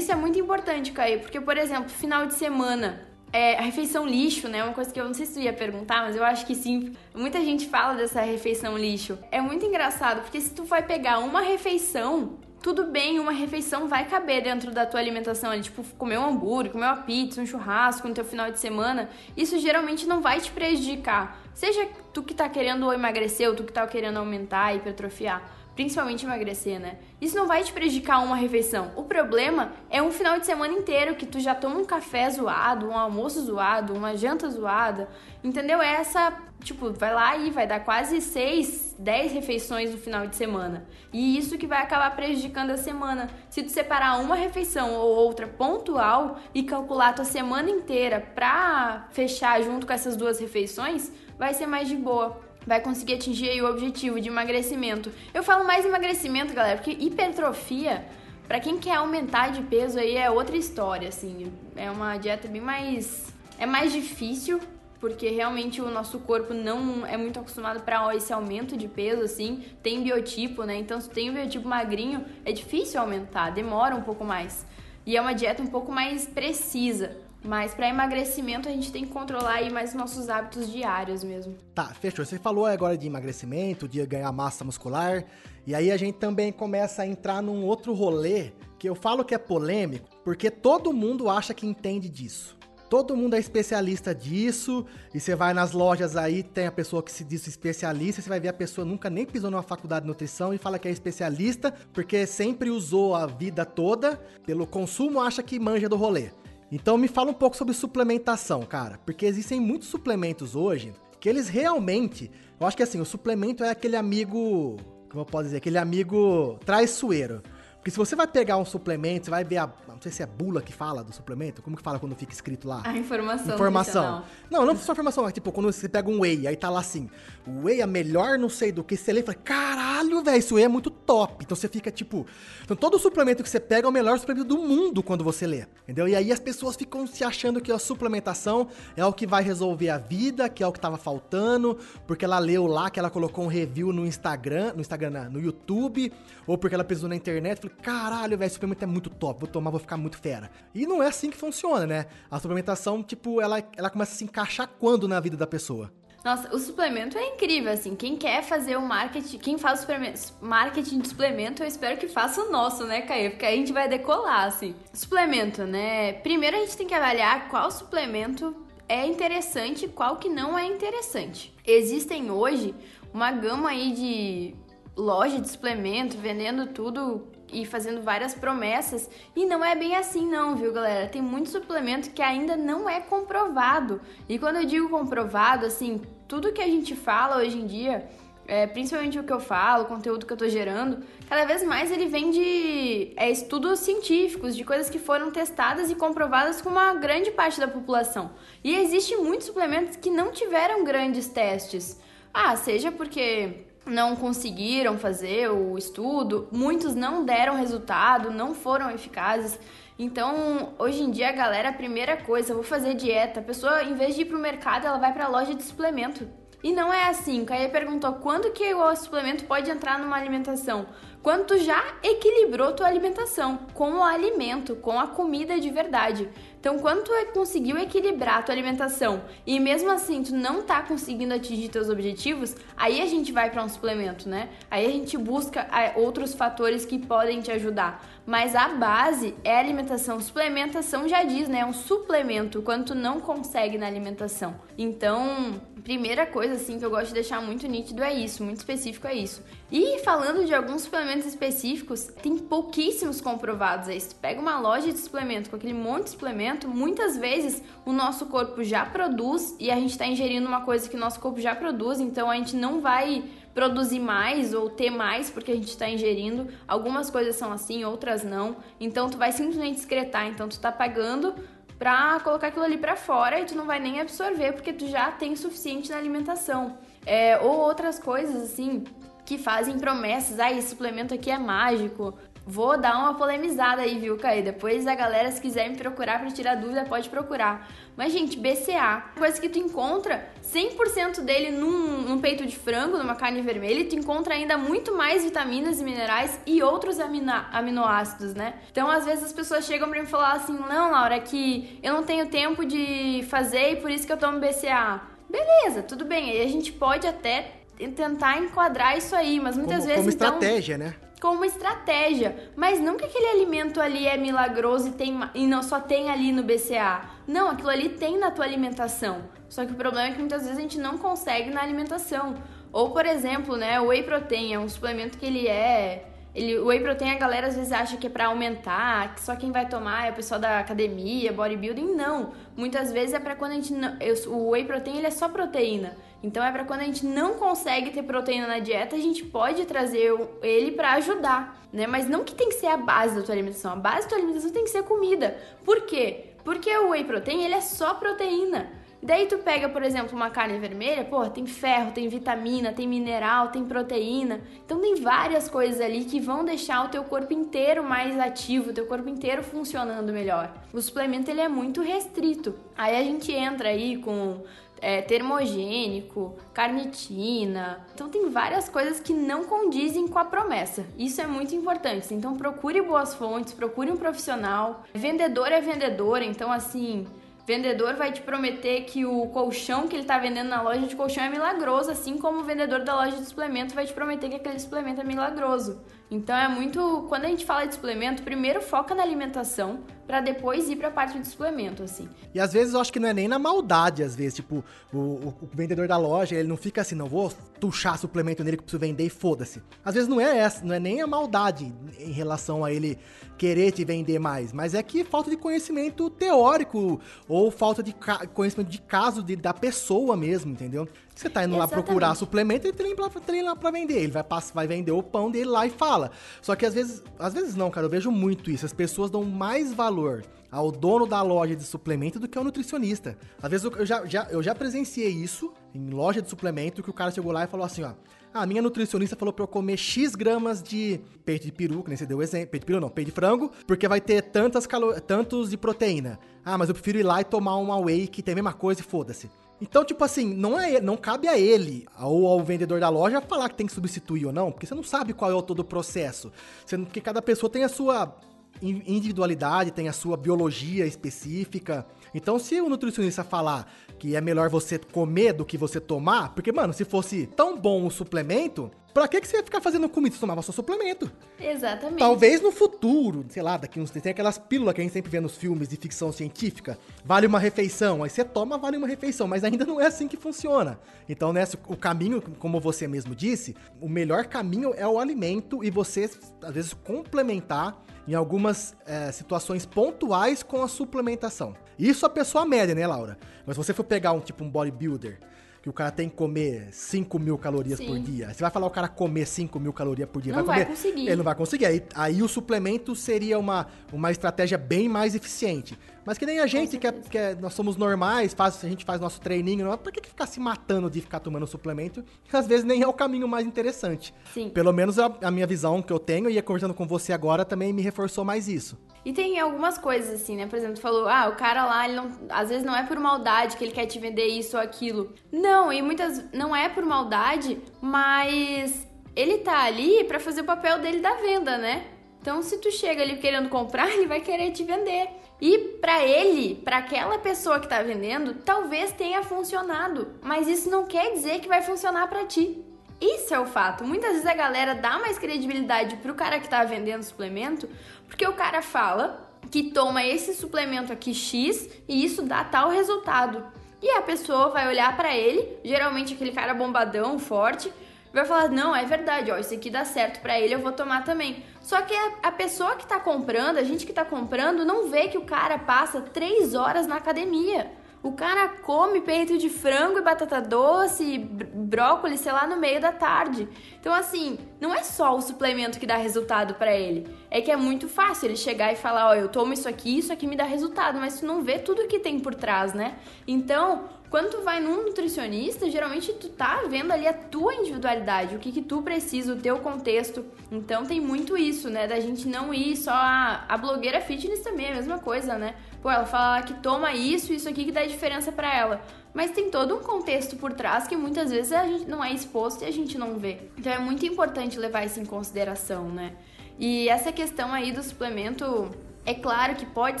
isso é muito importante, Caio, porque, por exemplo, final de semana, é, a refeição lixo, né? Uma coisa que eu não sei se tu ia perguntar, mas eu acho que sim. Muita gente fala dessa refeição lixo. É muito engraçado, porque se tu vai pegar uma refeição, tudo bem, uma refeição vai caber dentro da tua alimentação ali, tipo, comer um hambúrguer, comer uma pizza, um churrasco no teu final de semana, isso geralmente não vai te prejudicar. Seja tu que tá querendo emagrecer ou tu que tá querendo aumentar, hipertrofiar principalmente emagrecer, né? Isso não vai te prejudicar uma refeição. O problema é um final de semana inteiro que tu já toma um café zoado, um almoço zoado, uma janta zoada, entendeu? É essa, tipo, vai lá e vai dar quase 6, 10 refeições no final de semana. E isso que vai acabar prejudicando a semana. Se tu separar uma refeição ou outra pontual e calcular tua semana inteira pra fechar junto com essas duas refeições, vai ser mais de boa vai conseguir atingir o objetivo de emagrecimento. Eu falo mais emagrecimento, galera, porque hipertrofia, para quem quer aumentar de peso aí é outra história, assim. É uma dieta bem mais é mais difícil, porque realmente o nosso corpo não é muito acostumado para esse aumento de peso, assim. Tem biotipo, né? Então, se tem um biotipo magrinho, é difícil aumentar, demora um pouco mais. E é uma dieta um pouco mais precisa. Mas para emagrecimento a gente tem que controlar aí mais nossos hábitos diários mesmo. Tá, fechou. Você falou agora de emagrecimento, de ganhar massa muscular, e aí a gente também começa a entrar num outro rolê que eu falo que é polêmico, porque todo mundo acha que entende disso. Todo mundo é especialista disso, e você vai nas lojas aí, tem a pessoa que se diz especialista, você vai ver a pessoa nunca nem pisou numa faculdade de nutrição e fala que é especialista, porque sempre usou a vida toda, pelo consumo, acha que manja do rolê. Então me fala um pouco sobre suplementação, cara, porque existem muitos suplementos hoje que eles realmente, eu acho que assim, o suplemento é aquele amigo, como eu posso dizer, aquele amigo traiçoeiro. Porque se você vai pegar um suplemento, você vai ver a. Não sei se é bula que fala do suplemento. Como que fala quando fica escrito lá? A informação. Informação. Não, não só informação. É tipo, quando você pega um whey, aí tá lá assim. O whey é melhor, não sei do que. Você lê e fala, caralho, velho, esse whey é muito top. Então você fica tipo. Então todo suplemento que você pega é o melhor suplemento do mundo quando você lê. Entendeu? E aí as pessoas ficam se achando que a suplementação é o que vai resolver a vida, que é o que tava faltando, porque ela leu lá, que ela colocou um review no Instagram, no Instagram, no YouTube, ou porque ela pesquisou na internet caralho, velho, suplemento é muito top, vou tomar, vou ficar muito fera. E não é assim que funciona, né? A suplementação, tipo, ela, ela começa a se encaixar quando na vida da pessoa? Nossa, o suplemento é incrível, assim. Quem quer fazer o marketing, quem faz o marketing de suplemento, eu espero que faça o nosso, né, Caio? Porque aí a gente vai decolar, assim. Suplemento, né? Primeiro a gente tem que avaliar qual suplemento é interessante e qual que não é interessante. Existem hoje uma gama aí de loja de suplemento vendendo tudo e fazendo várias promessas. E não é bem assim, não, viu, galera? Tem muito suplemento que ainda não é comprovado. E quando eu digo comprovado, assim, tudo que a gente fala hoje em dia. É, principalmente o que eu falo, o conteúdo que eu tô gerando, cada vez mais ele vem de é, estudos científicos, de coisas que foram testadas e comprovadas com uma grande parte da população. E existe muitos suplementos que não tiveram grandes testes. Ah, seja porque não conseguiram fazer o estudo, muitos não deram resultado, não foram eficazes. Então, hoje em dia, galera, a primeira coisa, vou fazer dieta. A pessoa, em vez de ir pro mercado, ela vai pra loja de suplemento. E não é assim. Caia perguntou quando que o suplemento pode entrar numa alimentação? Quando tu já equilibrou tua alimentação com o alimento, com a comida de verdade. Então, quando tu conseguiu equilibrar a tua alimentação e mesmo assim tu não tá conseguindo atingir teus objetivos, aí a gente vai para um suplemento, né? Aí a gente busca é, outros fatores que podem te ajudar. Mas a base é a alimentação. Suplementação já diz, né? É um suplemento quando tu não consegue na alimentação. Então, primeira coisa assim que eu gosto de deixar muito nítido é isso, muito específico é isso. E falando de alguns suplementos específicos, tem pouquíssimos comprovados aí. Se pega uma loja de suplemento com aquele monte de suplemento, muitas vezes o nosso corpo já produz e a gente está ingerindo uma coisa que o nosso corpo já produz, então a gente não vai produzir mais ou ter mais porque a gente está ingerindo. Algumas coisas são assim, outras não. Então tu vai simplesmente excretar, então tu tá pagando pra colocar aquilo ali para fora e tu não vai nem absorver porque tu já tem o suficiente na alimentação. É, ou outras coisas assim que fazem promessas, ah, esse suplemento aqui é mágico, Vou dar uma polemizada aí, viu, Caí? Depois a galera, se quiser me procurar para tirar dúvida, pode procurar. Mas, gente, BCA, coisa que tu encontra 100% dele num, num, peito de frango, numa carne vermelha, e tu encontra ainda muito mais vitaminas e minerais e outros amino, aminoácidos, né? Então, às vezes as pessoas chegam pra mim e falam assim: não, Laura, que eu não tenho tempo de fazer e por isso que eu tomo BCA. Beleza, tudo bem. Aí a gente pode até tentar enquadrar isso aí, mas muitas como, vezes. Como então estratégia, então, né? como estratégia, mas não que aquele alimento ali é milagroso e, tem, e não só tem ali no BCA. Não, aquilo ali tem na tua alimentação. Só que o problema é que muitas vezes a gente não consegue na alimentação. Ou, por exemplo, né, o whey protein é um suplemento que ele é ele, o whey protein a galera às vezes acha que é para aumentar, que só quem vai tomar é o pessoal da academia, bodybuilding, não. Muitas vezes é para quando a gente não, o whey protein ele é só proteína. Então é para quando a gente não consegue ter proteína na dieta, a gente pode trazer ele para ajudar, né? Mas não que tem que ser a base da tua alimentação. A base da tua alimentação tem que ser comida. Por quê? Porque o whey protein, ele é só proteína. Daí tu pega, por exemplo, uma carne vermelha, pô, tem ferro, tem vitamina, tem mineral, tem proteína. Então tem várias coisas ali que vão deixar o teu corpo inteiro mais ativo, o teu corpo inteiro funcionando melhor. O suplemento ele é muito restrito. Aí a gente entra aí com é, termogênico, carnitina. Então tem várias coisas que não condizem com a promessa. Isso é muito importante. Então procure boas fontes, procure um profissional. Vendedor é vendedor, então assim, vendedor vai te prometer que o colchão que ele está vendendo na loja de colchão é milagroso, assim como o vendedor da loja de suplemento vai te prometer que aquele suplemento é milagroso. Então é muito. Quando a gente fala de suplemento, primeiro foca na alimentação para depois ir pra parte de suplemento, assim. E às vezes eu acho que não é nem na maldade, às vezes, tipo, o, o, o vendedor da loja, ele não fica assim, não vou tuchar suplemento nele que preciso vender e foda-se. Às vezes não é essa, não é nem a maldade em relação a ele querer te vender mais, mas é que falta de conhecimento teórico ou falta de conhecimento de caso de, da pessoa mesmo, entendeu? Você tá indo Exatamente. lá procurar suplemento e tem, tem lá pra vender. Ele vai, passar, vai vender o pão dele lá e fala. Só que às vezes, às vezes não, cara, eu vejo muito isso. As pessoas dão mais valor ao dono da loja de suplemento do que ao nutricionista. Às vezes eu já, já, eu já presenciei isso em loja de suplemento, que o cara chegou lá e falou assim, ó. A minha nutricionista falou pra eu comer X gramas de peito de peru, que nem você deu o exemplo. Peito de peru não, peito de frango, porque vai ter tantas calo tantos de proteína. Ah, mas eu prefiro ir lá e tomar uma whey que tem a mesma coisa e foda-se. Então, tipo assim, não, é, não cabe a ele ou ao vendedor da loja falar que tem que substituir ou não, porque você não sabe qual é o todo o processo. Você, porque cada pessoa tem a sua individualidade, tem a sua biologia específica. Então, se o nutricionista falar que é melhor você comer do que você tomar, porque, mano, se fosse tão bom o suplemento, Pra que, que você ia ficar fazendo comida? Você tomava só suplemento. Exatamente. Talvez no futuro, sei lá, daqui uns. Tem aquelas pílulas que a gente sempre vê nos filmes de ficção científica. Vale uma refeição. Aí você toma, vale uma refeição. Mas ainda não é assim que funciona. Então, né, o caminho, como você mesmo disse, o melhor caminho é o alimento e você, às vezes, complementar em algumas é, situações pontuais com a suplementação. Isso a pessoa média, né, Laura? Mas se você for pegar um tipo um bodybuilder que o cara tem que comer 5 mil calorias Sim. por dia. Você vai falar o cara comer 5 mil calorias por dia? Não vai, vai conseguir. Ele não vai conseguir. Aí, aí o suplemento seria uma, uma estratégia bem mais eficiente. Mas que nem a gente, que, é, que é, nós somos normais, faz, a gente faz nosso treininho, não, pra que ficar se matando de ficar tomando suplemento? Que às vezes nem é o caminho mais interessante. Sim. Pelo menos a, a minha visão que eu tenho, e conversando com você agora, também me reforçou mais isso. E tem algumas coisas assim, né? Por exemplo, tu falou, ah, o cara lá, ele não, às vezes não é por maldade que ele quer te vender isso ou aquilo. Não, e muitas não é por maldade, mas ele tá ali para fazer o papel dele da venda, né? Então, se tu chega ali querendo comprar, ele vai querer te vender. E para ele, para aquela pessoa que tá vendendo, talvez tenha funcionado, mas isso não quer dizer que vai funcionar para ti. Isso é o fato. Muitas vezes a galera dá mais credibilidade pro cara que tá vendendo suplemento, porque o cara fala que toma esse suplemento aqui X e isso dá tal resultado. E a pessoa vai olhar para ele, geralmente aquele cara bombadão, forte, vai falar: "Não, é verdade, ó, isso aqui dá certo para ele, eu vou tomar também". Só que a, a, pessoa que tá comprando, a gente que tá comprando, não vê que o cara passa três horas na academia. O cara come peito de frango e batata doce, brócolis, sei lá, no meio da tarde. Então, assim, não é só o suplemento que dá resultado para ele. É que é muito fácil ele chegar e falar: Ó, oh, eu tomo isso aqui, isso aqui me dá resultado, mas tu não vê tudo que tem por trás, né? Então, quando tu vai num nutricionista, geralmente tu tá vendo ali a tua individualidade, o que que tu precisa, o teu contexto. Então tem muito isso, né, da gente não ir só a, a blogueira fitness também é a mesma coisa, né? Pô, ela fala que toma isso, isso aqui que dá diferença para ela. Mas tem todo um contexto por trás que muitas vezes a gente não é exposto e a gente não vê. Então é muito importante levar isso em consideração, né? E essa questão aí do suplemento, é claro que pode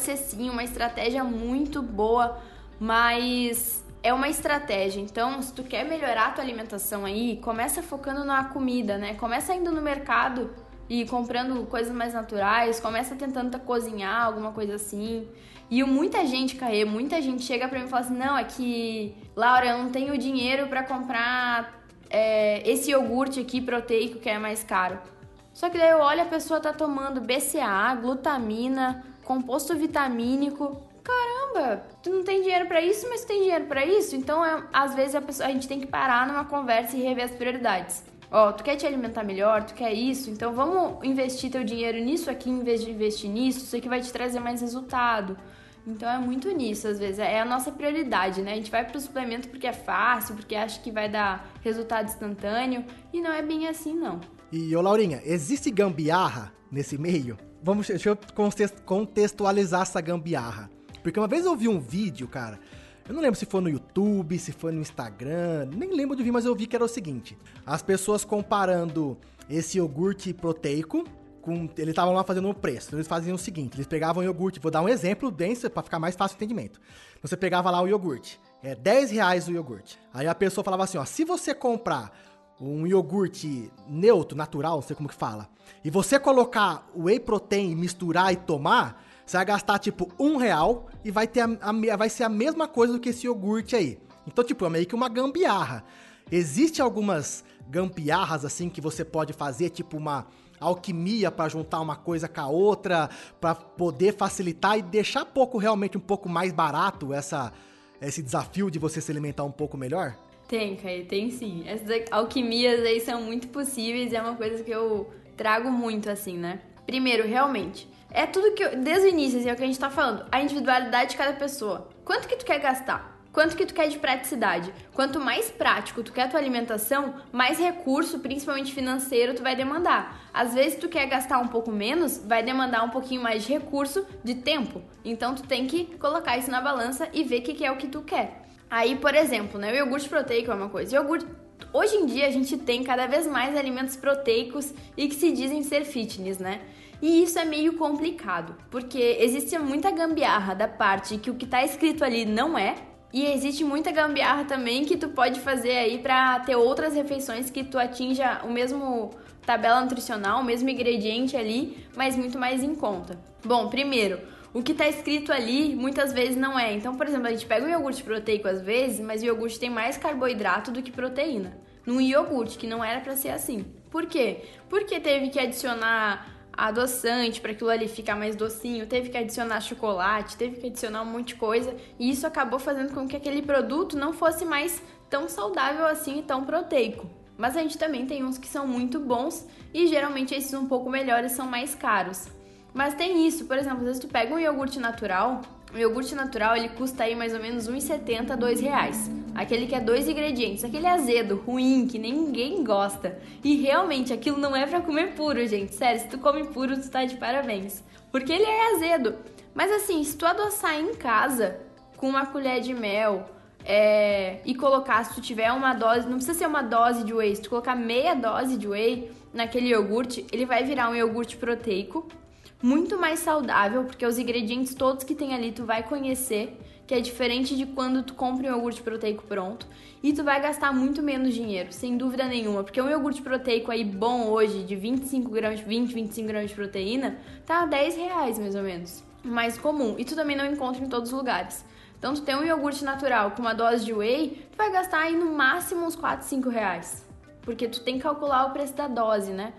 ser sim uma estratégia muito boa, mas é uma estratégia. Então, se tu quer melhorar a tua alimentação aí, começa focando na comida, né? Começa indo no mercado e comprando coisas mais naturais, começa tentando cozinhar, alguma coisa assim. E muita gente, Caê, muita gente chega pra mim e fala assim: não, é que, Laura, eu não tenho dinheiro para comprar é, esse iogurte aqui proteico que é mais caro. Só que daí eu olho a pessoa tá tomando BCA, glutamina, composto vitamínico. Caramba, tu não tem dinheiro para isso, mas tu tem dinheiro para isso? Então, é, às vezes a, pessoa, a gente tem que parar numa conversa e rever as prioridades. Ó, oh, tu quer te alimentar melhor, tu quer isso, então vamos investir teu dinheiro nisso aqui em vez de investir nisso, isso aqui vai te trazer mais resultado. Então é muito nisso, às vezes. É a nossa prioridade, né? A gente vai pro suplemento porque é fácil, porque acha que vai dar resultado instantâneo. E não é bem assim, não. E, ô Laurinha, existe gambiarra nesse meio? Vamos, deixa eu contextualizar essa gambiarra. Porque uma vez eu vi um vídeo, cara. Eu não lembro se foi no YouTube, se foi no Instagram, nem lembro de ver, mas eu vi que era o seguinte: as pessoas comparando esse iogurte proteico com, eles estavam lá fazendo um preço. Então eles faziam o seguinte: eles pegavam o iogurte, vou dar um exemplo bem para ficar mais fácil o entendimento. Você pegava lá o iogurte, é 10 reais o iogurte. Aí a pessoa falava assim: ó, se você comprar um iogurte neutro, natural, não sei como que fala, e você colocar o whey protein, misturar e tomar, Você vai gastar, tipo, um real e vai, ter a, a, vai ser a mesma coisa do que esse iogurte aí. Então, tipo, é meio que uma gambiarra. Existe algumas gambiarras, assim, que você pode fazer, tipo uma alquimia para juntar uma coisa com a outra, para poder facilitar e deixar pouco realmente um pouco mais barato essa esse desafio de você se alimentar um pouco melhor? Tem, Caio, tem sim. Essas alquimias aí são muito possíveis e é uma coisa que eu trago muito assim, né? Primeiro, realmente, é tudo que eu, desde o início, assim, é o que a gente tá falando, a individualidade de cada pessoa. Quanto que tu quer gastar? Quanto que tu quer de praticidade? Quanto mais prático tu quer a tua alimentação, mais recurso, principalmente financeiro, tu vai demandar. Às vezes tu quer gastar um pouco menos, vai demandar um pouquinho mais de recurso, de tempo. Então tu tem que colocar isso na balança e ver o que, que é o que tu quer. Aí, por exemplo, né, o iogurte proteico é uma coisa. Iogurte Hoje em dia a gente tem cada vez mais alimentos proteicos e que se dizem ser fitness, né? E isso é meio complicado, porque existe muita gambiarra da parte que o que está escrito ali não é, e existe muita gambiarra também que tu pode fazer aí para ter outras refeições que tu atinja o mesmo tabela nutricional, o mesmo ingrediente ali, mas muito mais em conta. Bom, primeiro, o que está escrito ali muitas vezes não é. Então, por exemplo, a gente pega um iogurte proteico às vezes, mas o iogurte tem mais carboidrato do que proteína. Num iogurte, que não era para ser assim. Por quê? Porque teve que adicionar adoçante para aquilo ali ficar mais docinho, teve que adicionar chocolate, teve que adicionar um monte de coisa, e isso acabou fazendo com que aquele produto não fosse mais tão saudável assim e tão proteico. Mas a gente também tem uns que são muito bons e geralmente esses um pouco melhores são mais caros. Mas tem isso, por exemplo, às vezes tu pega um iogurte natural, o iogurte natural ele custa aí mais ou menos R$ 1,70 a R$ reais. Aquele que é dois ingredientes, aquele azedo, ruim, que ninguém gosta. E realmente aquilo não é para comer puro, gente. Sério, se tu come puro, tu tá de parabéns. Porque ele é azedo. Mas assim, se tu adoçar em casa com uma colher de mel é, e colocar, se tu tiver uma dose, não precisa ser uma dose de whey, se tu colocar meia dose de whey naquele iogurte, ele vai virar um iogurte proteico muito mais saudável, porque os ingredientes todos que tem ali tu vai conhecer, que é diferente de quando tu compra um iogurte proteico pronto, e tu vai gastar muito menos dinheiro, sem dúvida nenhuma, porque um iogurte proteico aí bom hoje, de 25 gramas, 20, 25 gramas de proteína, tá a 10 reais mais ou menos, mais comum, e tu também não encontra em todos os lugares. Então, tu tem um iogurte natural com uma dose de whey, tu vai gastar aí no máximo uns 4, 5 reais. Porque tu tem que calcular o preço da dose, né?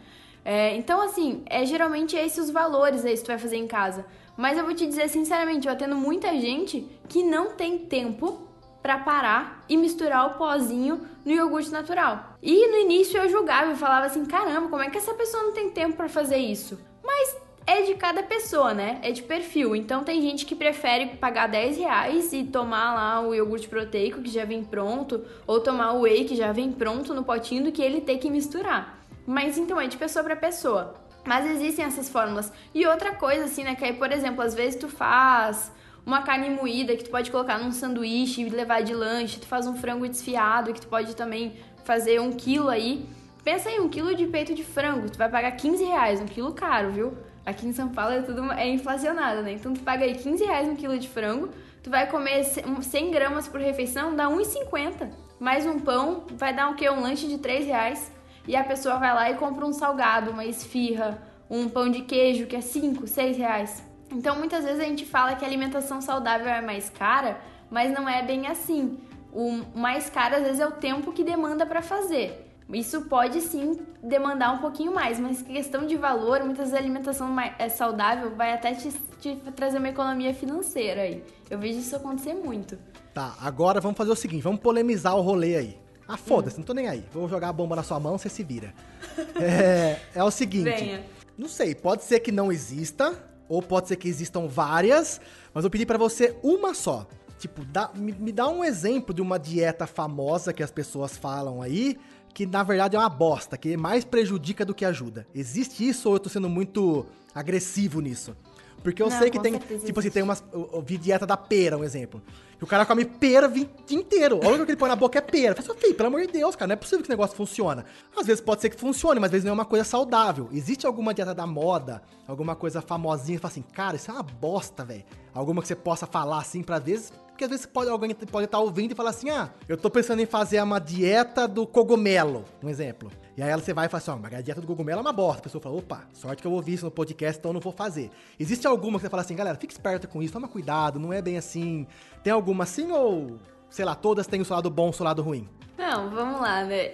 É, então, assim, é geralmente esses os valores aí que tu vai fazer em casa. Mas eu vou te dizer sinceramente, eu atendo muita gente que não tem tempo para parar e misturar o pozinho no iogurte natural. E no início eu julgava, eu falava assim, caramba, como é que essa pessoa não tem tempo para fazer isso? Mas é de cada pessoa, né? É de perfil. Então tem gente que prefere pagar 10 reais e tomar lá o iogurte proteico que já vem pronto, ou tomar o whey que já vem pronto no potinho do que ele ter que misturar. Mas então é de pessoa para pessoa. Mas existem essas fórmulas. E outra coisa, assim, né? Que aí, por exemplo, às vezes tu faz uma carne moída que tu pode colocar num sanduíche e levar de lanche, tu faz um frango desfiado que tu pode também fazer um quilo aí. Pensa aí, um quilo de peito de frango, tu vai pagar 15 reais, um quilo caro, viu? Aqui em São Paulo é tudo é inflacionado, né? Então tu paga aí 15 reais um quilo de frango, tu vai comer 100 gramas por refeição, dá 1,50. Mais um pão, vai dar o quê? Um lanche de 3 reais e a pessoa vai lá e compra um salgado, uma esfirra, um pão de queijo que é 5, 6 reais. Então muitas vezes a gente fala que a alimentação saudável é mais cara, mas não é bem assim. O mais caro às vezes é o tempo que demanda para fazer. Isso pode sim demandar um pouquinho mais, mas questão de valor, muitas vezes a alimentação é saudável vai até te, te trazer uma economia financeira aí. Eu vejo isso acontecer muito. Tá, agora vamos fazer o seguinte, vamos polemizar o rolê aí. Ah, foda-se, não tô nem aí. Vou jogar a bomba na sua mão, você se vira. é, é o seguinte. Venha. Não sei, pode ser que não exista, ou pode ser que existam várias, mas eu pedi para você uma só. Tipo, dá, me, me, dá um exemplo de uma dieta famosa que as pessoas falam aí, que na verdade é uma bosta, que mais prejudica do que ajuda. Existe isso ou eu tô sendo muito agressivo nisso? Porque eu não, sei que tem, tipo existe. assim, tem umas. Eu, eu vi dieta da pera, um exemplo. Que o cara come pera o dia inteiro. A única que ele põe na boca é pera. Fala assim, pelo amor de Deus, cara, não é possível que esse negócio funcione. Às vezes pode ser que funcione, mas às vezes não é uma coisa saudável. Existe alguma dieta da moda, alguma coisa famosinha, fala assim, cara, isso é uma bosta, velho. Alguma que você possa falar assim, pra vezes porque às vezes pode, alguém pode estar ouvindo e falar assim: ah, eu tô pensando em fazer uma dieta do cogumelo, um exemplo. E aí você vai e fala assim, ó, mas a dieta do cogumelo é uma bosta. A pessoa fala, opa, sorte que eu ouvi isso no podcast, então eu não vou fazer. Existe alguma que você fala assim, galera, fique esperto com isso, toma cuidado, não é bem assim. Tem alguma assim ou, sei lá, todas têm o seu lado bom e o seu lado ruim? Não, vamos lá, né?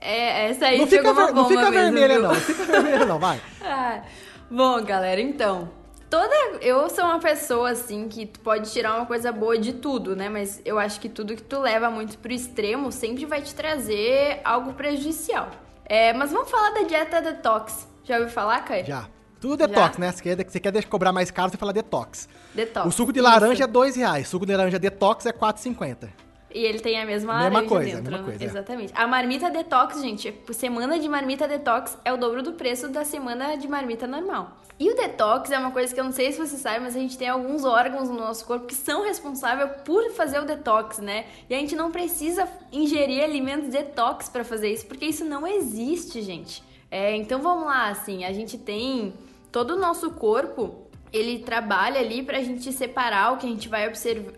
É, essa aí não fica, ver, não fica vermelha, viu? não. Não fica vermelha, não, vai. ah, bom, galera, então. Toda. Eu sou uma pessoa, assim, que tu pode tirar uma coisa boa de tudo, né? Mas eu acho que tudo que tu leva muito pro extremo sempre vai te trazer algo prejudicial. É, mas vamos falar da dieta detox. Já ouviu falar, Caio? Já. Tudo detox, Já? né? Você quer, você quer cobrar mais caro, você fala detox. Detox. O suco de laranja Isso. é dois reais. O suco de laranja detox é 4,50. E ele tem a mesma, mesma laranja coisa, dentro. Mesma coisa, é. Exatamente. É. A marmita detox, gente, semana de marmita detox é o dobro do preço da semana de marmita normal. E o detox é uma coisa que eu não sei se você sabe, mas a gente tem alguns órgãos no nosso corpo que são responsáveis por fazer o detox, né? E a gente não precisa ingerir alimentos detox para fazer isso, porque isso não existe, gente. É, então vamos lá, assim, a gente tem todo o nosso corpo ele trabalha ali pra gente separar o que a gente vai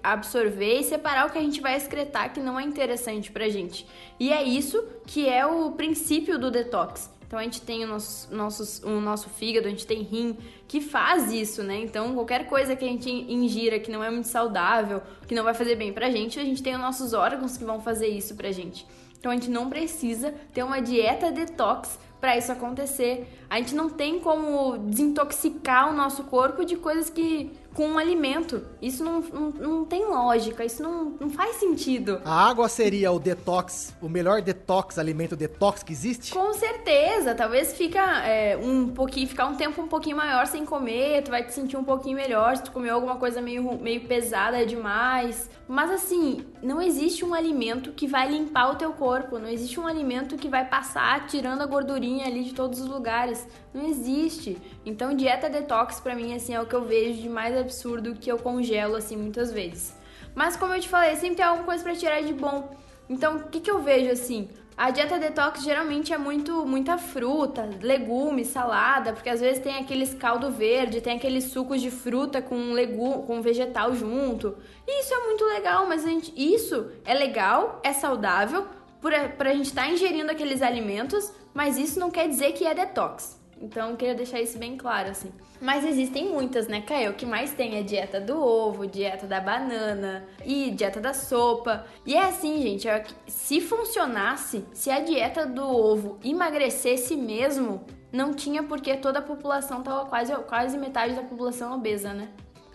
absorver e separar o que a gente vai excretar que não é interessante pra gente. E é isso que é o princípio do detox. Então a gente tem o nosso, nosso, o nosso fígado, a gente tem rim que faz isso, né? Então qualquer coisa que a gente ingira que não é muito saudável, que não vai fazer bem pra gente, a gente tem os nossos órgãos que vão fazer isso pra gente. Então a gente não precisa ter uma dieta detox para isso acontecer. A gente não tem como desintoxicar o nosso corpo de coisas que com um alimento. Isso não, não, não tem lógica, isso não, não faz sentido. A água seria o detox, o melhor detox, alimento detox que existe? Com certeza. Talvez fica é, um pouquinho, ficar um tempo um pouquinho maior sem comer, tu vai te sentir um pouquinho melhor se tu comer alguma coisa meio, meio pesada demais. Mas assim, não existe um alimento que vai limpar o teu corpo, não existe um alimento que vai passar tirando a gordurinha ali de todos os lugares. Não existe. Então, dieta detox para mim assim é o que eu vejo de mais absurdo que eu congelo assim muitas vezes. Mas como eu te falei, sempre tem alguma coisa para tirar de bom. Então, o que, que eu vejo assim? A dieta detox geralmente é muito muita fruta, legumes, salada, porque às vezes tem aqueles caldo verde, tem aqueles sucos de fruta com legume, com vegetal junto. E isso é muito legal, mas gente, isso é legal, é saudável, por, pra gente estar tá ingerindo aqueles alimentos, mas isso não quer dizer que é detox. Então, queria deixar isso bem claro, assim. Mas existem muitas, né, Caio? O que mais tem é dieta do ovo, dieta da banana e dieta da sopa. E é assim, gente, é se funcionasse, se a dieta do ovo emagrecesse mesmo, não tinha porque toda a população tava quase, quase metade da população obesa, né?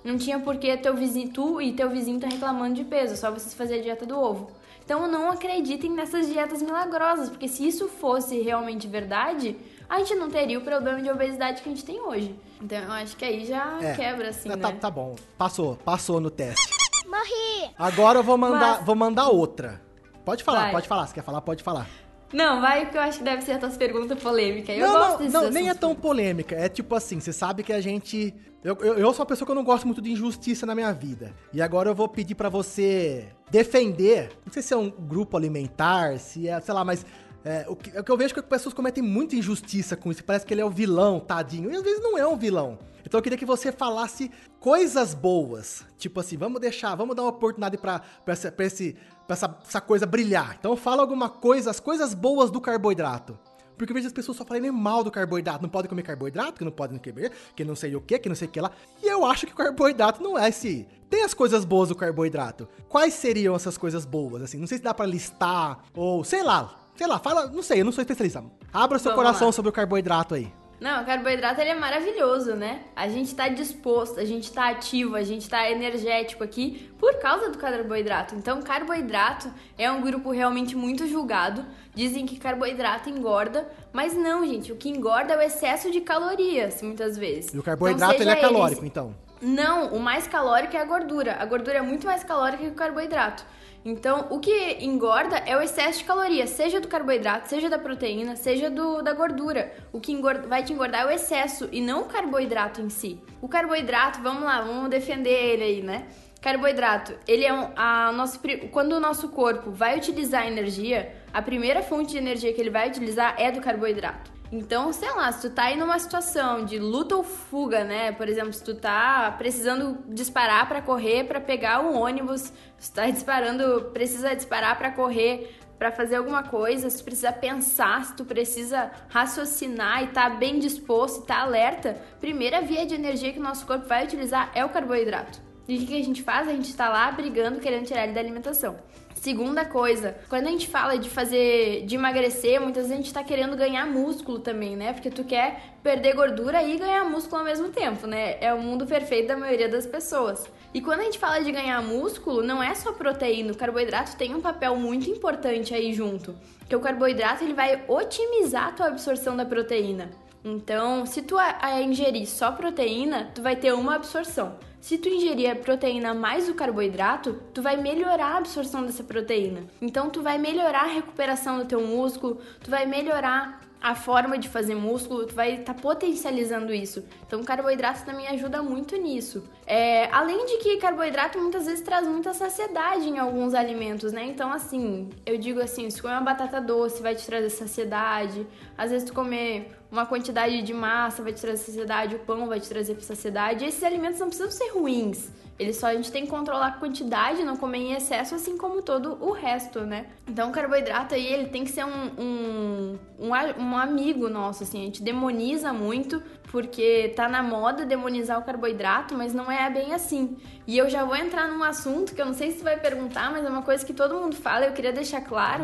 Não tinha porque teu vizinho, tu e teu vizinho tá reclamando de peso, só vocês fazer a dieta do ovo. Então não acreditem nessas dietas milagrosas, porque se isso fosse realmente verdade, a gente não teria o problema de obesidade que a gente tem hoje. Então eu acho que aí já é, quebra, assim, tá, né? Tá, tá bom. Passou, passou no teste. Morri! Agora eu vou mandar, Mas... vou mandar outra. Pode falar, vai. pode falar. Se quer falar, pode falar. Não, vai, porque eu acho que deve ser a tua pergunta polêmica. Eu não, gosto não, não nem é tão polêmica. É tipo assim, você sabe que a gente. Eu, eu, eu, sou uma pessoa que eu não gosto muito de injustiça na minha vida. E agora eu vou pedir para você defender. Não sei se é um grupo alimentar, se é, sei lá, mas é, o, que, é o que eu vejo é que as pessoas cometem muita injustiça com isso. Parece que ele é o vilão, tadinho. E às vezes não é um vilão. Então eu queria que você falasse coisas boas. Tipo assim, vamos deixar, vamos dar uma oportunidade pra, essa, pra, esse, pra essa, essa coisa brilhar. Então fala alguma coisa, as coisas boas do carboidrato. Porque eu vejo as pessoas só falando mal do carboidrato. Não pode comer carboidrato, que não pode comer, que não sei o que, que não sei o que lá. E eu acho que o carboidrato não é esse. Tem as coisas boas do carboidrato. Quais seriam essas coisas boas? Assim, não sei se dá para listar, ou sei lá, Sei lá, fala, não sei, eu não sou especialista. Abra seu Vamos coração lá. sobre o carboidrato aí. Não, o carboidrato ele é maravilhoso, né? A gente tá disposto, a gente tá ativo, a gente tá energético aqui por causa do carboidrato. Então, carboidrato é um grupo realmente muito julgado. Dizem que carboidrato engorda, mas não, gente. O que engorda é o excesso de calorias, muitas vezes. E o carboidrato então, ele é calórico, ele... então? Não, o mais calórico é a gordura. A gordura é muito mais calórica que o carboidrato. Então, o que engorda é o excesso de calorias, seja do carboidrato, seja da proteína, seja do, da gordura. O que engorda, vai te engordar é o excesso e não o carboidrato em si. O carboidrato, vamos lá, vamos defender ele aí, né? Carboidrato, ele é um, a nosso, quando o nosso corpo vai utilizar energia, a primeira fonte de energia que ele vai utilizar é do carboidrato. Então, sei lá, se tu tá aí numa situação de luta ou fuga, né? Por exemplo, se tu tá precisando disparar para correr, para pegar o ônibus, se tu tá disparando, precisa disparar para correr, para fazer alguma coisa, se tu precisa pensar, se tu precisa raciocinar e tá bem disposto e tá alerta, primeira via de energia que o nosso corpo vai utilizar é o carboidrato. E o que a gente faz? A gente está lá brigando, querendo tirar ele da alimentação. Segunda coisa, quando a gente fala de fazer, de emagrecer, muitas vezes a gente tá querendo ganhar músculo também, né? Porque tu quer perder gordura e ganhar músculo ao mesmo tempo, né? É o mundo perfeito da maioria das pessoas. E quando a gente fala de ganhar músculo, não é só proteína, o carboidrato tem um papel muito importante aí junto. Que o carboidrato ele vai otimizar a tua absorção da proteína. Então, se tu ingerir só proteína, tu vai ter uma absorção. Se tu ingerir a proteína mais o carboidrato, tu vai melhorar a absorção dessa proteína. Então tu vai melhorar a recuperação do teu músculo, tu vai melhorar a forma de fazer músculo, tu vai estar tá potencializando isso. Então, carboidrato também ajuda muito nisso. É, além de que carboidrato muitas vezes traz muita saciedade em alguns alimentos, né? Então, assim, eu digo assim, se comer uma batata doce vai te trazer saciedade. Às vezes, tu comer uma quantidade de massa vai te trazer saciedade, o pão vai te trazer saciedade. E esses alimentos não precisam ser ruins. Eles só a gente tem que controlar a quantidade, não comer em excesso, assim como todo o resto, né? Então o carboidrato aí, ele tem que ser um, um, um, um amigo nosso, assim. A gente demoniza muito, porque tá na moda demonizar o carboidrato, mas não é bem assim. E eu já vou entrar num assunto que eu não sei se tu vai perguntar, mas é uma coisa que todo mundo fala, eu queria deixar claro.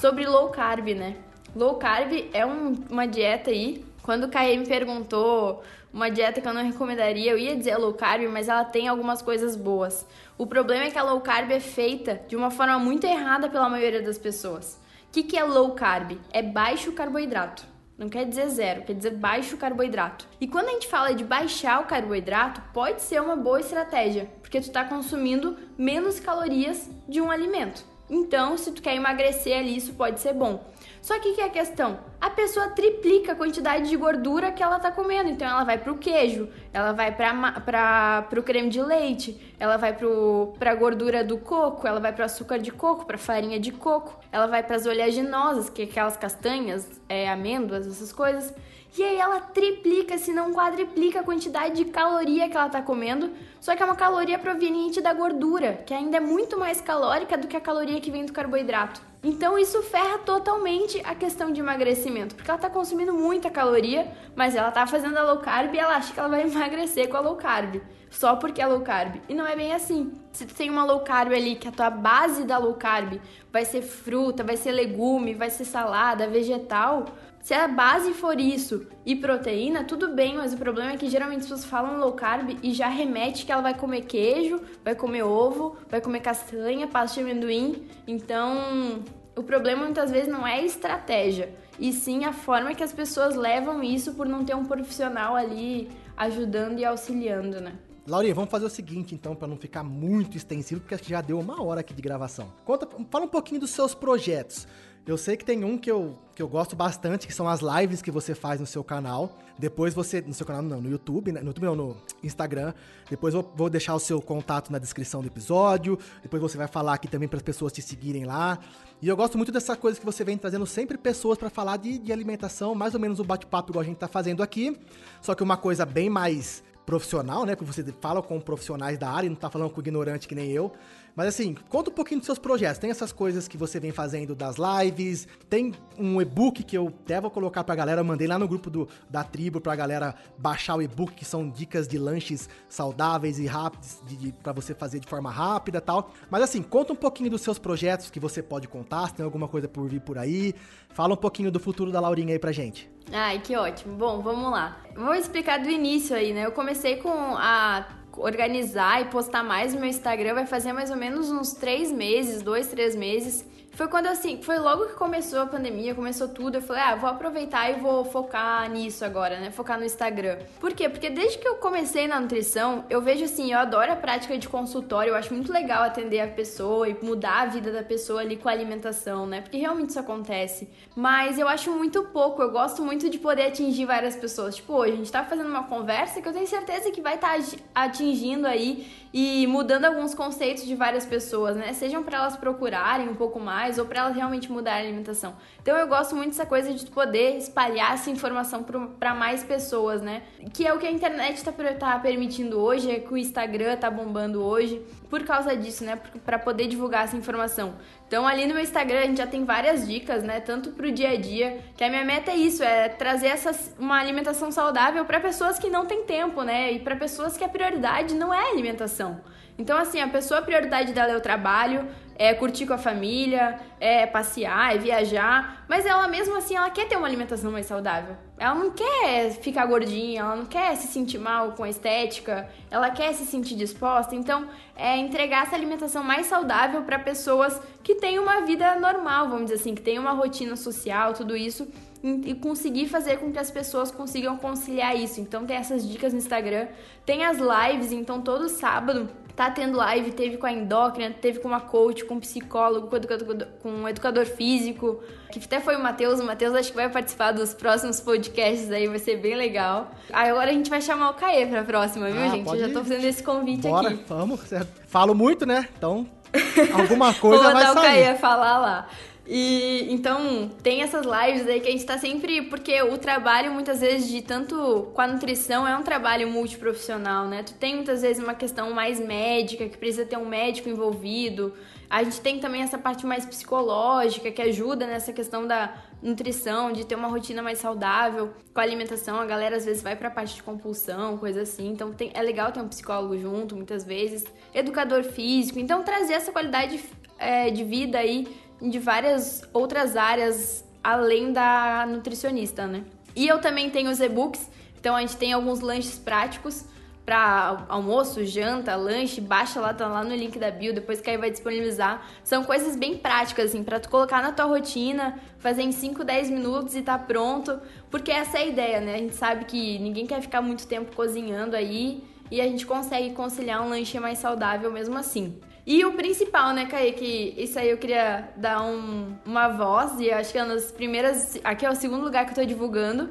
Sobre low carb, né? Low carb é um, uma dieta aí. Quando o Caê me perguntou uma dieta que eu não recomendaria, eu ia dizer low carb, mas ela tem algumas coisas boas. O problema é que a low carb é feita de uma forma muito errada pela maioria das pessoas. O que, que é low carb? É baixo carboidrato. Não quer dizer zero, quer dizer baixo carboidrato. E quando a gente fala de baixar o carboidrato, pode ser uma boa estratégia, porque tu está consumindo menos calorias de um alimento. Então, se tu quer emagrecer ali, isso pode ser bom. Só que que é a questão? A pessoa triplica a quantidade de gordura que ela tá comendo. Então ela vai pro queijo, ela vai pra, pra, pro creme de leite, ela vai pro, pra gordura do coco, ela vai pro açúcar de coco, pra farinha de coco, ela vai pras oleaginosas, que é aquelas castanhas, é, amêndoas, essas coisas. E aí ela triplica, se não quadriplica a quantidade de caloria que ela tá comendo, só que é uma caloria proveniente da gordura, que ainda é muito mais calórica do que a caloria que vem do carboidrato. Então isso ferra totalmente a questão de emagrecimento, porque ela tá consumindo muita caloria, mas ela tá fazendo a low carb e ela acha que ela vai emagrecer com a low carb, só porque é low carb. E não é bem assim. Se tu tem uma low carb ali, que a tua base da low carb vai ser fruta, vai ser legume, vai ser salada, vegetal, se a base for isso e proteína, tudo bem, mas o problema é que geralmente as pessoas falam low carb e já remete que ela vai comer queijo, vai comer ovo, vai comer castanha, pasta de amendoim. Então, o problema muitas vezes não é a estratégia, e sim a forma que as pessoas levam isso por não ter um profissional ali ajudando e auxiliando, né? Laurinha, vamos fazer o seguinte, então, para não ficar muito extensivo, porque acho que já deu uma hora aqui de gravação. Conta, fala um pouquinho dos seus projetos. Eu sei que tem um que eu, que eu gosto bastante, que são as lives que você faz no seu canal. Depois você. No seu canal, não, no YouTube, né? No YouTube não, no Instagram. Depois eu vou deixar o seu contato na descrição do episódio. Depois você vai falar aqui também para as pessoas te seguirem lá. E eu gosto muito dessa coisa que você vem trazendo sempre pessoas para falar de, de alimentação, mais ou menos o bate-papo igual a gente tá fazendo aqui. Só que uma coisa bem mais profissional, né? Porque você fala com profissionais da área, não tá falando com ignorante que nem eu. Mas assim, conta um pouquinho dos seus projetos. Tem essas coisas que você vem fazendo das lives, tem um e-book que eu até vou colocar pra galera, eu mandei lá no grupo do, da tribo pra galera baixar o e-book, que são dicas de lanches saudáveis e rápidos pra você fazer de forma rápida tal. Mas assim, conta um pouquinho dos seus projetos que você pode contar, se tem alguma coisa por vir por aí. Fala um pouquinho do futuro da Laurinha aí pra gente. Ai, que ótimo. Bom, vamos lá. Vou explicar do início aí, né? Eu comecei com a organizar e postar mais no meu Instagram vai fazer mais ou menos uns três meses, dois, três meses. Foi quando assim, foi logo que começou a pandemia, começou tudo, eu falei, ah, vou aproveitar e vou focar nisso agora, né? Focar no Instagram. Por quê? Porque desde que eu comecei na nutrição, eu vejo assim, eu adoro a prática de consultório, eu acho muito legal atender a pessoa e mudar a vida da pessoa ali com a alimentação, né? Porque realmente isso acontece. Mas eu acho muito pouco, eu gosto muito de poder atingir várias pessoas. Tipo, hoje a gente tá fazendo uma conversa que eu tenho certeza que vai estar tá atingindo aí e mudando alguns conceitos de várias pessoas, né? Sejam para elas procurarem um pouco mais mais ou para elas realmente mudar a alimentação. Então eu gosto muito dessa coisa de poder espalhar essa informação para mais pessoas, né? Que é o que a internet está tá permitindo hoje, é que o Instagram tá bombando hoje por causa disso, né? Para poder divulgar essa informação. Então ali no meu Instagram a gente já tem várias dicas, né? Tanto pro dia a dia, que a minha meta é isso, é trazer essa, uma alimentação saudável para pessoas que não têm tempo, né? E para pessoas que a prioridade não é a alimentação. Então, assim, a pessoa, a prioridade dela é o trabalho, é curtir com a família, é passear, é viajar, mas ela mesmo assim, ela quer ter uma alimentação mais saudável. Ela não quer ficar gordinha, ela não quer se sentir mal com a estética, ela quer se sentir disposta. Então, é entregar essa alimentação mais saudável para pessoas que têm uma vida normal, vamos dizer assim, que têm uma rotina social, tudo isso e conseguir fazer com que as pessoas consigam conciliar isso. Então tem essas dicas no Instagram, tem as lives, então todo sábado tá tendo live, teve com a endócrina, teve com uma coach, com um psicólogo, com, educador, com um educador físico, que até foi o Matheus. O Matheus acho que vai participar dos próximos podcasts aí, vai ser bem legal. Aí agora a gente vai chamar o Caê pra próxima, viu, ah, gente? Eu já tô fazendo esse convite Bora, aqui. Vamos, falo muito, né? Então, alguma coisa vai sair. Vou mandar o Caê falar lá. E então tem essas lives aí que a gente tá sempre. Porque o trabalho, muitas vezes, de tanto com a nutrição, é um trabalho multiprofissional, né? Tu tem muitas vezes uma questão mais médica, que precisa ter um médico envolvido. A gente tem também essa parte mais psicológica, que ajuda nessa questão da nutrição, de ter uma rotina mais saudável com a alimentação. A galera às vezes vai pra parte de compulsão, coisa assim. Então tem, é legal ter um psicólogo junto, muitas vezes. Educador físico. Então trazer essa qualidade é, de vida aí de várias outras áreas além da nutricionista, né? E eu também tenho os e-books, então a gente tem alguns lanches práticos para almoço, janta, lanche, baixa lá, tá lá no link da bio, depois que aí vai disponibilizar. São coisas bem práticas, assim, para tu colocar na tua rotina, fazer em 5, 10 minutos e tá pronto, porque essa é a ideia, né? A gente sabe que ninguém quer ficar muito tempo cozinhando aí e a gente consegue conciliar um lanche mais saudável mesmo assim. E o principal, né, Kaique, que isso aí eu queria dar um, uma voz, e acho que é uma das primeiras. Aqui é o segundo lugar que eu tô divulgando.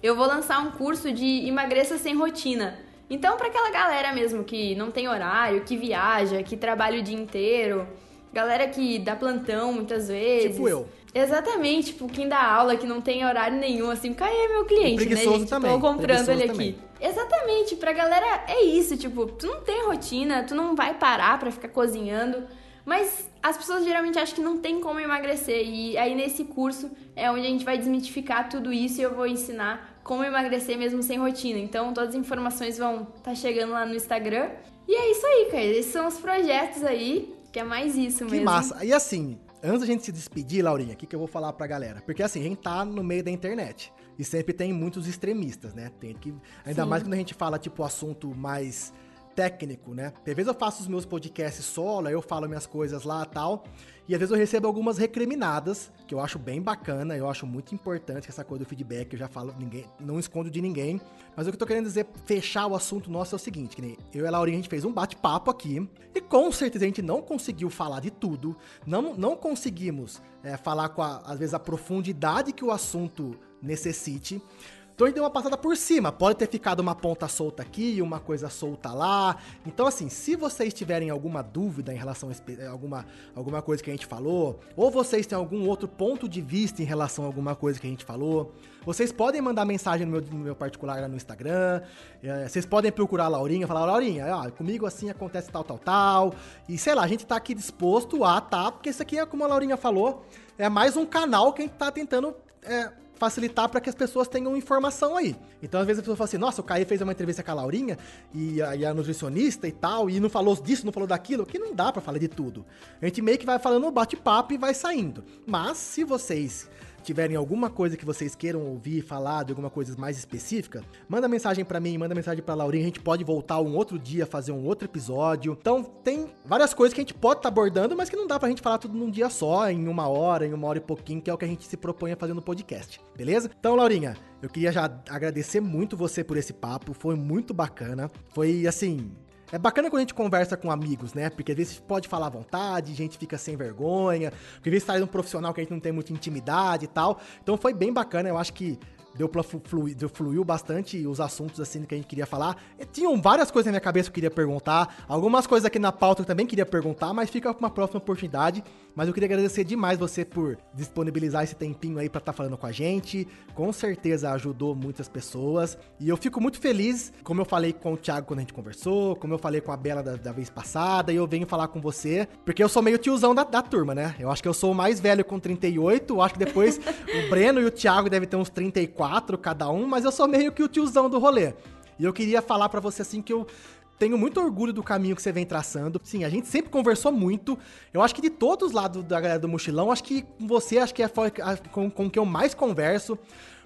Eu vou lançar um curso de emagreça sem rotina. Então, para aquela galera mesmo que não tem horário, que viaja, que trabalha o dia inteiro, galera que dá plantão muitas vezes. Tipo eu. Exatamente, tipo, quem dá aula, que não tem horário nenhum, assim, Caê é meu cliente, né, gente? Também. Tô comprando ele aqui. Também. Exatamente, pra galera é isso, tipo, tu não tem rotina, tu não vai parar pra ficar cozinhando, mas as pessoas geralmente acham que não tem como emagrecer, e aí nesse curso é onde a gente vai desmitificar tudo isso e eu vou ensinar como emagrecer mesmo sem rotina. Então todas as informações vão estar tá chegando lá no Instagram. E é isso aí, cara, esses são os projetos aí, que é mais isso mesmo. Que massa, e assim, Antes da gente se despedir, Laurinha, o que, que eu vou falar pra galera? Porque assim, a gente tá no meio da internet. E sempre tem muitos extremistas, né? Tem que. Ainda Sim. mais quando a gente fala, tipo, assunto mais técnico, né? Às vezes eu faço os meus podcasts solo, aí eu falo minhas coisas lá tal. E às vezes eu recebo algumas recriminadas, que eu acho bem bacana, eu acho muito importante essa coisa do feedback, eu já falo, ninguém, não escondo de ninguém. Mas o que eu tô querendo dizer, fechar o assunto nosso é o seguinte, que nem eu e a Laurinha, a gente fez um bate-papo aqui, e com certeza a gente não conseguiu falar de tudo, não, não conseguimos é, falar com, a, às vezes, a profundidade que o assunto necessite. Então deu uma passada por cima. Pode ter ficado uma ponta solta aqui, uma coisa solta lá. Então, assim, se vocês tiverem alguma dúvida em relação a alguma, alguma coisa que a gente falou, ou vocês têm algum outro ponto de vista em relação a alguma coisa que a gente falou, vocês podem mandar mensagem no meu, no meu particular lá no Instagram. É, vocês podem procurar a Laurinha, falar, Laurinha, ó, comigo assim acontece tal, tal, tal. E sei lá, a gente tá aqui disposto a, tá? Porque isso aqui é como a Laurinha falou, é mais um canal que a gente tá tentando. É, facilitar para que as pessoas tenham informação aí. Então, às vezes a pessoa fala assim: nossa, o Caí fez uma entrevista com a Laurinha e a, e a nutricionista e tal, e não falou disso, não falou daquilo, que não dá para falar de tudo. A gente meio que vai falando bate-papo e vai saindo. Mas, se vocês tiverem alguma coisa que vocês queiram ouvir, falar de alguma coisa mais específica, manda mensagem para mim, manda mensagem pra Laurinha, a gente pode voltar um outro dia, fazer um outro episódio. Então, tem várias coisas que a gente pode estar tá abordando, mas que não dá pra gente falar tudo num dia só, em uma hora, em uma hora e pouquinho, que é o que a gente se propõe a fazer no podcast, beleza? Então, Laurinha, eu queria já agradecer muito você por esse papo, foi muito bacana. Foi assim, é bacana quando a gente conversa com amigos, né? Porque às vezes pode falar à vontade, a gente fica sem vergonha, porque às vezes sai um profissional que a gente não tem muita intimidade e tal. Então foi bem bacana, eu acho que deu pra fluir, deu, fluiu bastante os assuntos assim que a gente queria falar. E tinham várias coisas na minha cabeça que eu queria perguntar, algumas coisas aqui na pauta eu também queria perguntar, mas fica pra uma próxima oportunidade. Mas eu queria agradecer demais você por disponibilizar esse tempinho aí para estar tá falando com a gente. Com certeza ajudou muitas pessoas. E eu fico muito feliz, como eu falei com o Thiago quando a gente conversou, como eu falei com a Bela da, da vez passada, e eu venho falar com você, porque eu sou meio tiozão da, da turma, né? Eu acho que eu sou o mais velho com 38, eu acho que depois o Breno e o Thiago devem ter uns 34 cada um, mas eu sou meio que o tiozão do rolê. E eu queria falar para você assim que eu tenho muito orgulho do caminho que você vem traçando. Sim, a gente sempre conversou muito. Eu acho que de todos os lados da galera do mochilão, acho que você acho que é com, com que eu mais converso.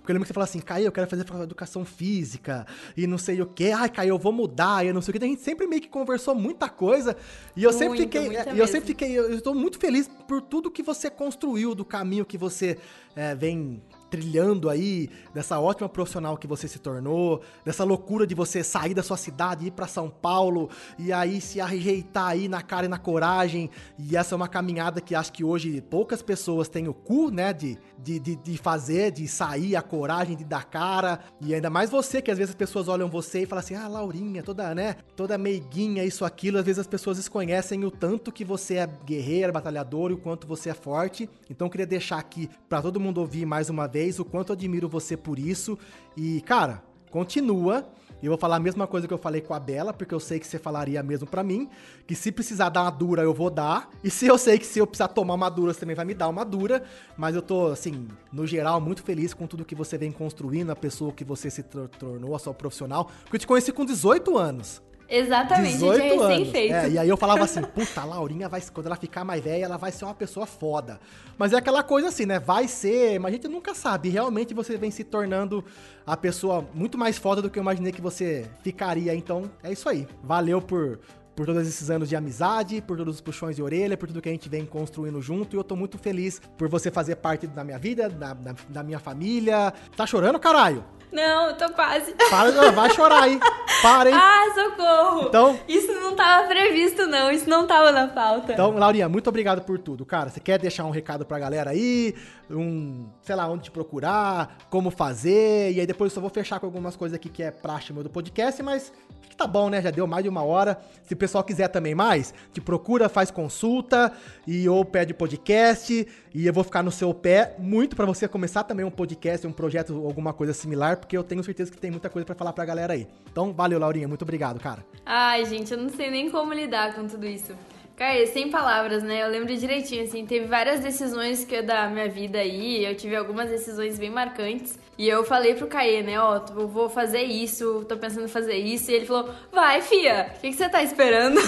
Porque eu lembro que você falou assim, Caio, eu quero fazer educação física e não sei o que. Ai, Caio, eu vou mudar e não sei o que. A gente sempre meio que conversou muita coisa. E eu muito, sempre fiquei. E eu sempre fiquei. Eu estou muito feliz por tudo que você construiu, do caminho que você é, vem trilhando aí, dessa ótima profissional que você se tornou, dessa loucura de você sair da sua cidade, ir para São Paulo e aí se arrejeitar aí na cara e na coragem. E essa é uma caminhada que acho que hoje poucas pessoas têm o cu, né, de, de, de, de fazer, de sair, a coragem de dar cara. E ainda mais você, que às vezes as pessoas olham você e falam assim: ah, Laurinha, toda, né, toda meiguinha, isso, aquilo. Às vezes as pessoas desconhecem o tanto que você é guerreira, batalhador e o quanto você é forte. Então eu queria deixar aqui para todo mundo ouvir mais uma vez o quanto admiro você por isso. E, cara, continua. Eu vou falar a mesma coisa que eu falei com a Bela, porque eu sei que você falaria mesmo para mim, que se precisar dar uma dura, eu vou dar. E se eu sei que se eu precisar tomar uma dura, você também vai me dar uma dura. Mas eu tô, assim, no geral, muito feliz com tudo que você vem construindo, a pessoa que você se tornou, a sua profissional. Porque eu te conheci com 18 anos. Exatamente, 18 é recém-feito. É, e aí eu falava assim, puta, a Laurinha vai, quando ela ficar mais velha, ela vai ser uma pessoa foda. Mas é aquela coisa assim, né? Vai ser, mas a gente nunca sabe. Realmente você vem se tornando a pessoa muito mais foda do que eu imaginei que você ficaria. Então, é isso aí. Valeu por por todos esses anos de amizade, por todos os puxões de orelha, por tudo que a gente vem construindo junto. E eu tô muito feliz por você fazer parte da minha vida, da, da, da minha família. Tá chorando, caralho? Não, eu tô quase. Para, vai chorar aí. Para, hein? Ah, socorro. Então, isso não tava previsto, não. Isso não tava na pauta. Então, Laurinha, muito obrigado por tudo. Cara, você quer deixar um recado pra galera aí? Um, sei lá, onde te procurar, como fazer. E aí depois eu só vou fechar com algumas coisas aqui que é praxe meu do podcast, mas que tá bom, né? Já deu mais de uma hora. Se pessoal quiser também mais, te procura, faz consulta e ou pede podcast. E eu vou ficar no seu pé muito para você começar também um podcast, um projeto, alguma coisa similar, porque eu tenho certeza que tem muita coisa para falar pra galera aí. Então, valeu, Laurinha. Muito obrigado, cara. Ai, gente, eu não sei nem como lidar com tudo isso. Cara, sem palavras, né? Eu lembro direitinho, assim, teve várias decisões que eu da minha vida aí, eu tive algumas decisões bem marcantes. E eu falei pro Caê, né, ó, eu vou fazer isso, tô pensando em fazer isso. E ele falou, vai, fia, o que, que você tá esperando?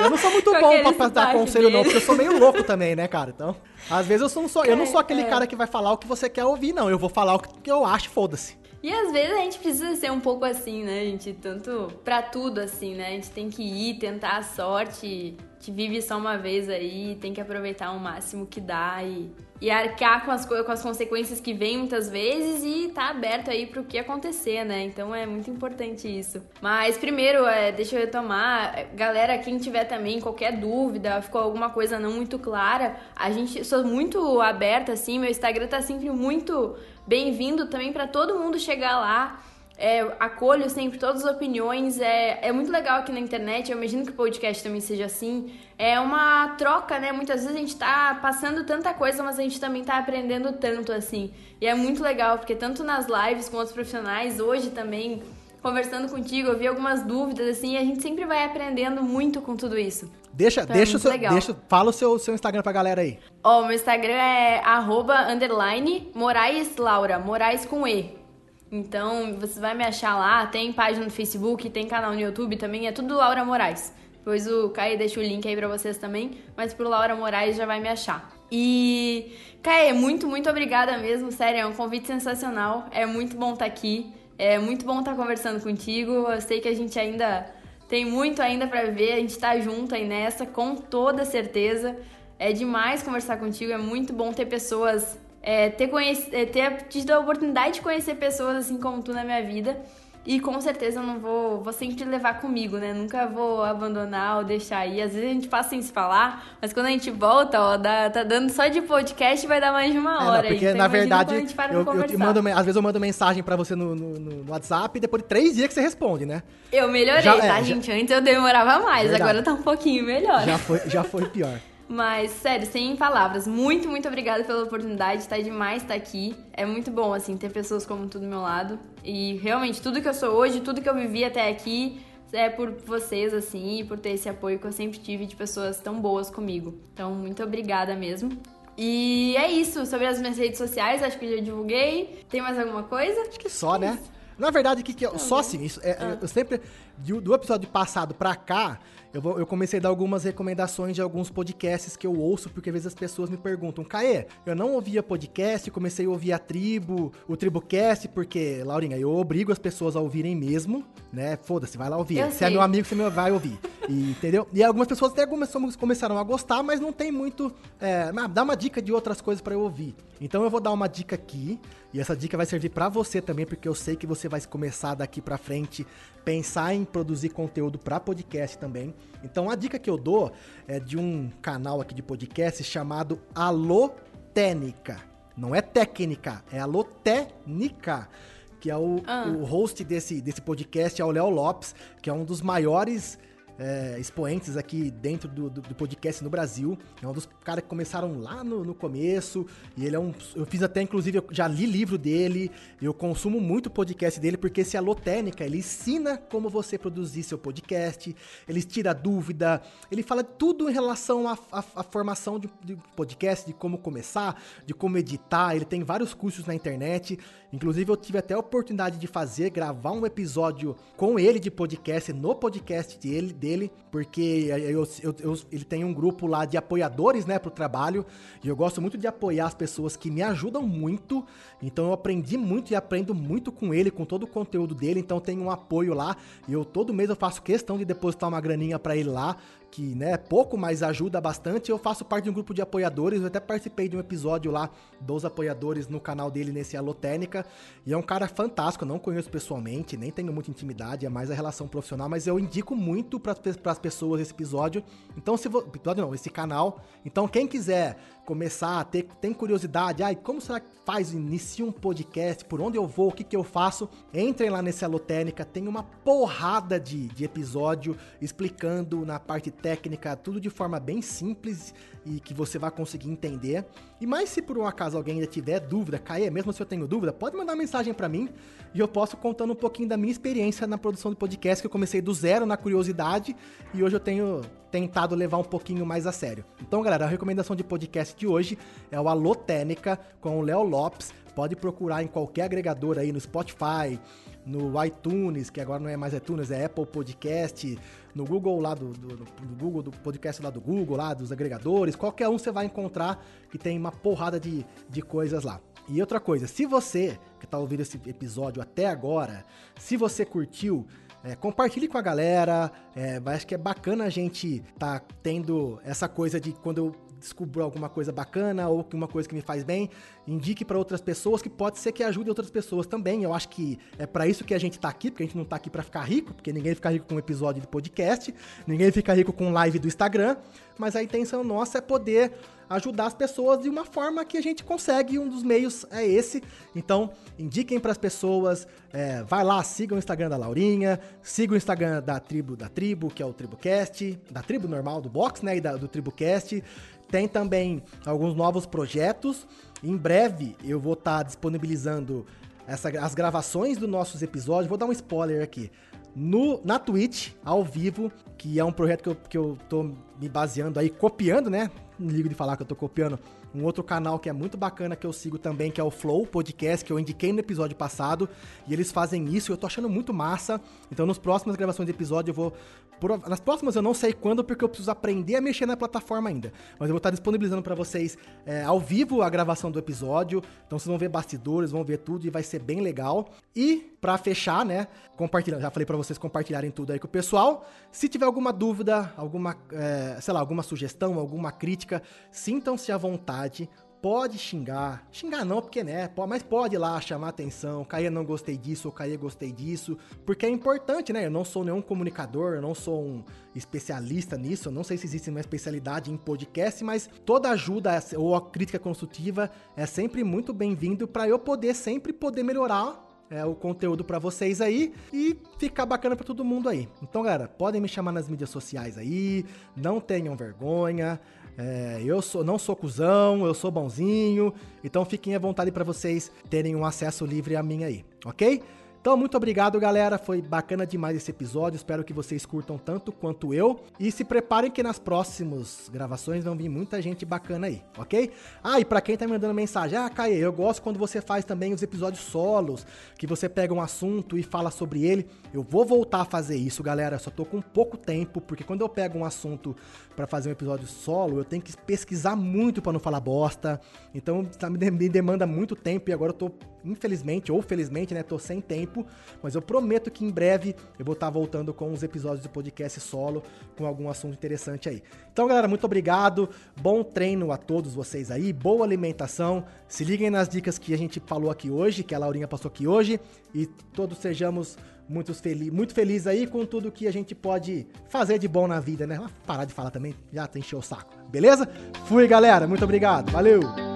Eu não sou muito bom pra dar conselho, dele. não, porque eu sou meio louco também, né, cara? Então, às vezes eu, sou, eu não sou aquele é. cara que vai falar o que você quer ouvir, não. Eu vou falar o que eu acho, foda-se. E às vezes a gente precisa ser um pouco assim, né, gente? Tanto pra tudo, assim, né? A gente tem que ir, tentar a sorte. Gente vive só uma vez aí, tem que aproveitar o máximo que dá e, e arcar com as, com as consequências que vêm muitas vezes e tá aberto aí pro que acontecer, né? Então é muito importante isso. Mas primeiro, é, deixa eu retomar. Galera, quem tiver também qualquer dúvida, ficou alguma coisa não muito clara, a gente sou muito aberta, assim, meu Instagram tá sempre muito bem-vindo também para todo mundo chegar lá. É, acolho sempre todas as opiniões. É, é muito legal aqui na internet. Eu imagino que o podcast também seja assim. É uma troca, né? Muitas vezes a gente tá passando tanta coisa, mas a gente também tá aprendendo tanto, assim. E é muito legal, porque tanto nas lives com outros profissionais, hoje também, conversando contigo, eu vi algumas dúvidas, assim, e a gente sempre vai aprendendo muito com tudo isso. Deixa, então deixa, o seu, deixa, fala o seu, seu Instagram pra galera aí. Ó, oh, meu Instagram é arroba, underline, Moraes Laura, Moraes com E. Então, você vai me achar lá, tem página no Facebook, tem canal no YouTube também, é tudo Laura Moraes. Depois o Caio deixa o link aí pra vocês também, mas pro Laura Moraes já vai me achar. E, Caio, muito, muito obrigada mesmo, sério, é um convite sensacional, é muito bom estar tá aqui, é muito bom estar tá conversando contigo, eu sei que a gente ainda tem muito ainda para ver, a gente tá junto aí nessa, com toda certeza. É demais conversar contigo, é muito bom ter pessoas, é, ter, conhec... É, ter tido a oportunidade de conhecer pessoas assim como tu na minha vida. E com certeza eu não vou, vou sempre levar comigo, né? Nunca vou abandonar ou deixar aí. Às vezes a gente passa sem se falar, mas quando a gente volta, ó, dá, tá dando só de podcast vai dar mais de uma hora. É, não, porque então, na verdade, eu, eu, eu mando, às vezes eu mando mensagem para você no, no, no, WhatsApp e depois de três dias que você responde, né? Eu melhorei, já, tá, é, gente? Já... Antes eu demorava mais, verdade. agora tá um pouquinho melhor. Já foi, já foi pior. Mas, sério, sem palavras, muito, muito obrigada pela oportunidade, tá demais estar aqui. É muito bom, assim, ter pessoas como tu do meu lado. E realmente, tudo que eu sou hoje, tudo que eu vivi até aqui, é por vocês, assim, e por ter esse apoio que eu sempre tive de pessoas tão boas comigo. Então, muito obrigada mesmo. E é isso, sobre as minhas redes sociais, acho que já divulguei. Tem mais alguma coisa? Acho que só, né? Na verdade, que, que eu, só assim, isso, é, ah. eu sempre, do, do episódio passado pra cá, eu, vou, eu comecei a dar algumas recomendações de alguns podcasts que eu ouço, porque às vezes as pessoas me perguntam, Caê, eu não ouvia podcast, comecei a ouvir a tribo, o Tribocast, porque, Laurinha, eu obrigo as pessoas a ouvirem mesmo, né? Foda-se, vai lá ouvir. Eu Se é sei. é meu amigo, você vai ouvir. E, entendeu? E algumas pessoas até começaram a gostar, mas não tem muito. É, dá uma dica de outras coisas para eu ouvir. Então eu vou dar uma dica aqui, e essa dica vai servir para você também, porque eu sei que você vai começar daqui para frente pensar em produzir conteúdo para podcast também. Então a dica que eu dou é de um canal aqui de podcast chamado Alotênica. Não é técnica, é Alotênica. Que é o, ah. o host desse, desse podcast, é o Léo Lopes, que é um dos maiores é, expoentes aqui dentro do, do, do, podcast no Brasil. É um dos caras que começaram lá no, no, começo. E ele é um. Eu fiz até, inclusive, eu já li livro dele. Eu consumo muito o podcast dele, porque esse Alotênica, ele ensina como você produzir seu podcast. Ele tira dúvida. Ele fala tudo em relação à, à, à formação de, de podcast, de como começar, de como editar. Ele tem vários cursos na internet. Inclusive, eu tive até a oportunidade de fazer, gravar um episódio com ele de podcast, no podcast dele, dele porque eu, eu, eu, ele tem um grupo lá de apoiadores, né, pro trabalho, e eu gosto muito de apoiar as pessoas que me ajudam muito, então eu aprendi muito e aprendo muito com ele, com todo o conteúdo dele, então tem um apoio lá, e eu todo mês eu faço questão de depositar uma graninha para ele lá, que né, pouco, mas ajuda bastante. Eu faço parte de um grupo de apoiadores, eu até participei de um episódio lá dos apoiadores no canal dele nesse Alotênica. E é um cara fantástico, eu não conheço pessoalmente, nem tenho muita intimidade, é mais a relação profissional, mas eu indico muito para as pessoas esse episódio. Então, se vo... episódio não, esse canal. Então, quem quiser começar a ter tem curiosidade, ai, como será que faz, inicia um podcast, por onde eu vou, o que que eu faço? Entrem lá nesse Alotênica, tem uma porrada de, de episódio explicando na parte técnica, tudo de forma bem simples e que você vai conseguir entender. E mais se por um acaso alguém ainda tiver dúvida, Caê, mesmo se eu tenho dúvida, pode mandar mensagem para mim e eu posso contando um pouquinho da minha experiência na produção de podcast, que eu comecei do zero na curiosidade e hoje eu tenho tentado levar um pouquinho mais a sério. Então, galera, a recomendação de podcast de hoje é o Alô Técnica com o Léo Lopes. Pode procurar em qualquer agregador aí no Spotify, no iTunes, que agora não é mais iTunes, é Apple Podcast, no Google lá do, do, do, Google, do podcast lá do Google, lá dos agregadores, qualquer um você vai encontrar que tem uma porrada de, de coisas lá. E outra coisa, se você que está ouvindo esse episódio até agora, se você curtiu, é, compartilhe com a galera. É, acho que é bacana a gente tá tendo essa coisa de quando eu descubro alguma coisa bacana ou uma coisa que me faz bem, indique para outras pessoas que pode ser que ajude outras pessoas também. Eu acho que é para isso que a gente tá aqui, porque a gente não tá aqui para ficar rico, porque ninguém fica rico com um episódio de podcast, ninguém fica rico com live do Instagram, mas a intenção nossa é poder ajudar as pessoas de uma forma que a gente consegue, um dos meios é esse. Então, indiquem para as pessoas, é, vai lá, siga o Instagram da Laurinha, siga o Instagram da tribo da tribo, que é o Tribucast, da tribo normal do box, né, e da, do Tribucast. Tem também alguns novos projetos. Em breve eu vou estar tá disponibilizando essa, as gravações dos nossos episódios. Vou dar um spoiler aqui. No, na Twitch, ao vivo, que é um projeto que eu, que eu tô me baseando aí, copiando, né? Não ligo de falar que eu tô copiando um outro canal que é muito bacana que eu sigo também, que é o Flow Podcast, que eu indiquei no episódio passado. E eles fazem isso e eu tô achando muito massa. Então, nas próximas gravações de episódio, eu vou. Nas próximas eu não sei quando, porque eu preciso aprender a mexer na plataforma ainda. Mas eu vou estar disponibilizando para vocês é, ao vivo a gravação do episódio. Então vocês vão ver bastidores, vão ver tudo e vai ser bem legal. E para fechar, né? Compartilhando, já falei para vocês compartilharem tudo aí com o pessoal. Se tiver alguma dúvida, alguma, é, sei lá, alguma sugestão, alguma crítica, sintam-se à vontade pode xingar. Xingar não, porque né, mas pode ir lá chamar atenção. Caia não gostei disso, ou Caia gostei disso. Porque é importante, né? Eu não sou nenhum comunicador, eu não sou um especialista nisso. Eu não sei se existe uma especialidade em podcast, mas toda ajuda ou a crítica construtiva é sempre muito bem-vindo para eu poder sempre poder melhorar é, o conteúdo para vocês aí e ficar bacana para todo mundo aí. Então, galera, podem me chamar nas mídias sociais aí, não tenham vergonha. É, eu sou, não sou cuzão, eu sou bonzinho, então fiquem à vontade para vocês terem um acesso livre a mim aí, ok? Então, muito obrigado, galera. Foi bacana demais esse episódio. Espero que vocês curtam tanto quanto eu. E se preparem que nas próximas gravações vão vir muita gente bacana aí, ok? Ah, e pra quem tá me mandando mensagem, ah, Caê, eu gosto quando você faz também os episódios solos, que você pega um assunto e fala sobre ele. Eu vou voltar a fazer isso, galera. Eu só tô com pouco tempo, porque quando eu pego um assunto para fazer um episódio solo, eu tenho que pesquisar muito para não falar bosta. Então, tá, me demanda muito tempo e agora eu tô, infelizmente ou felizmente, né, tô sem tempo mas eu prometo que em breve eu vou estar voltando com os episódios do podcast solo com algum assunto interessante aí. Então, galera, muito obrigado. Bom treino a todos vocês aí, boa alimentação. Se liguem nas dicas que a gente falou aqui hoje, que a Laurinha passou aqui hoje, e todos sejamos muito, fel muito felizes aí com tudo que a gente pode fazer de bom na vida, né? Parar de falar também, já encheu o saco. Beleza? Fui, galera. Muito obrigado. Valeu!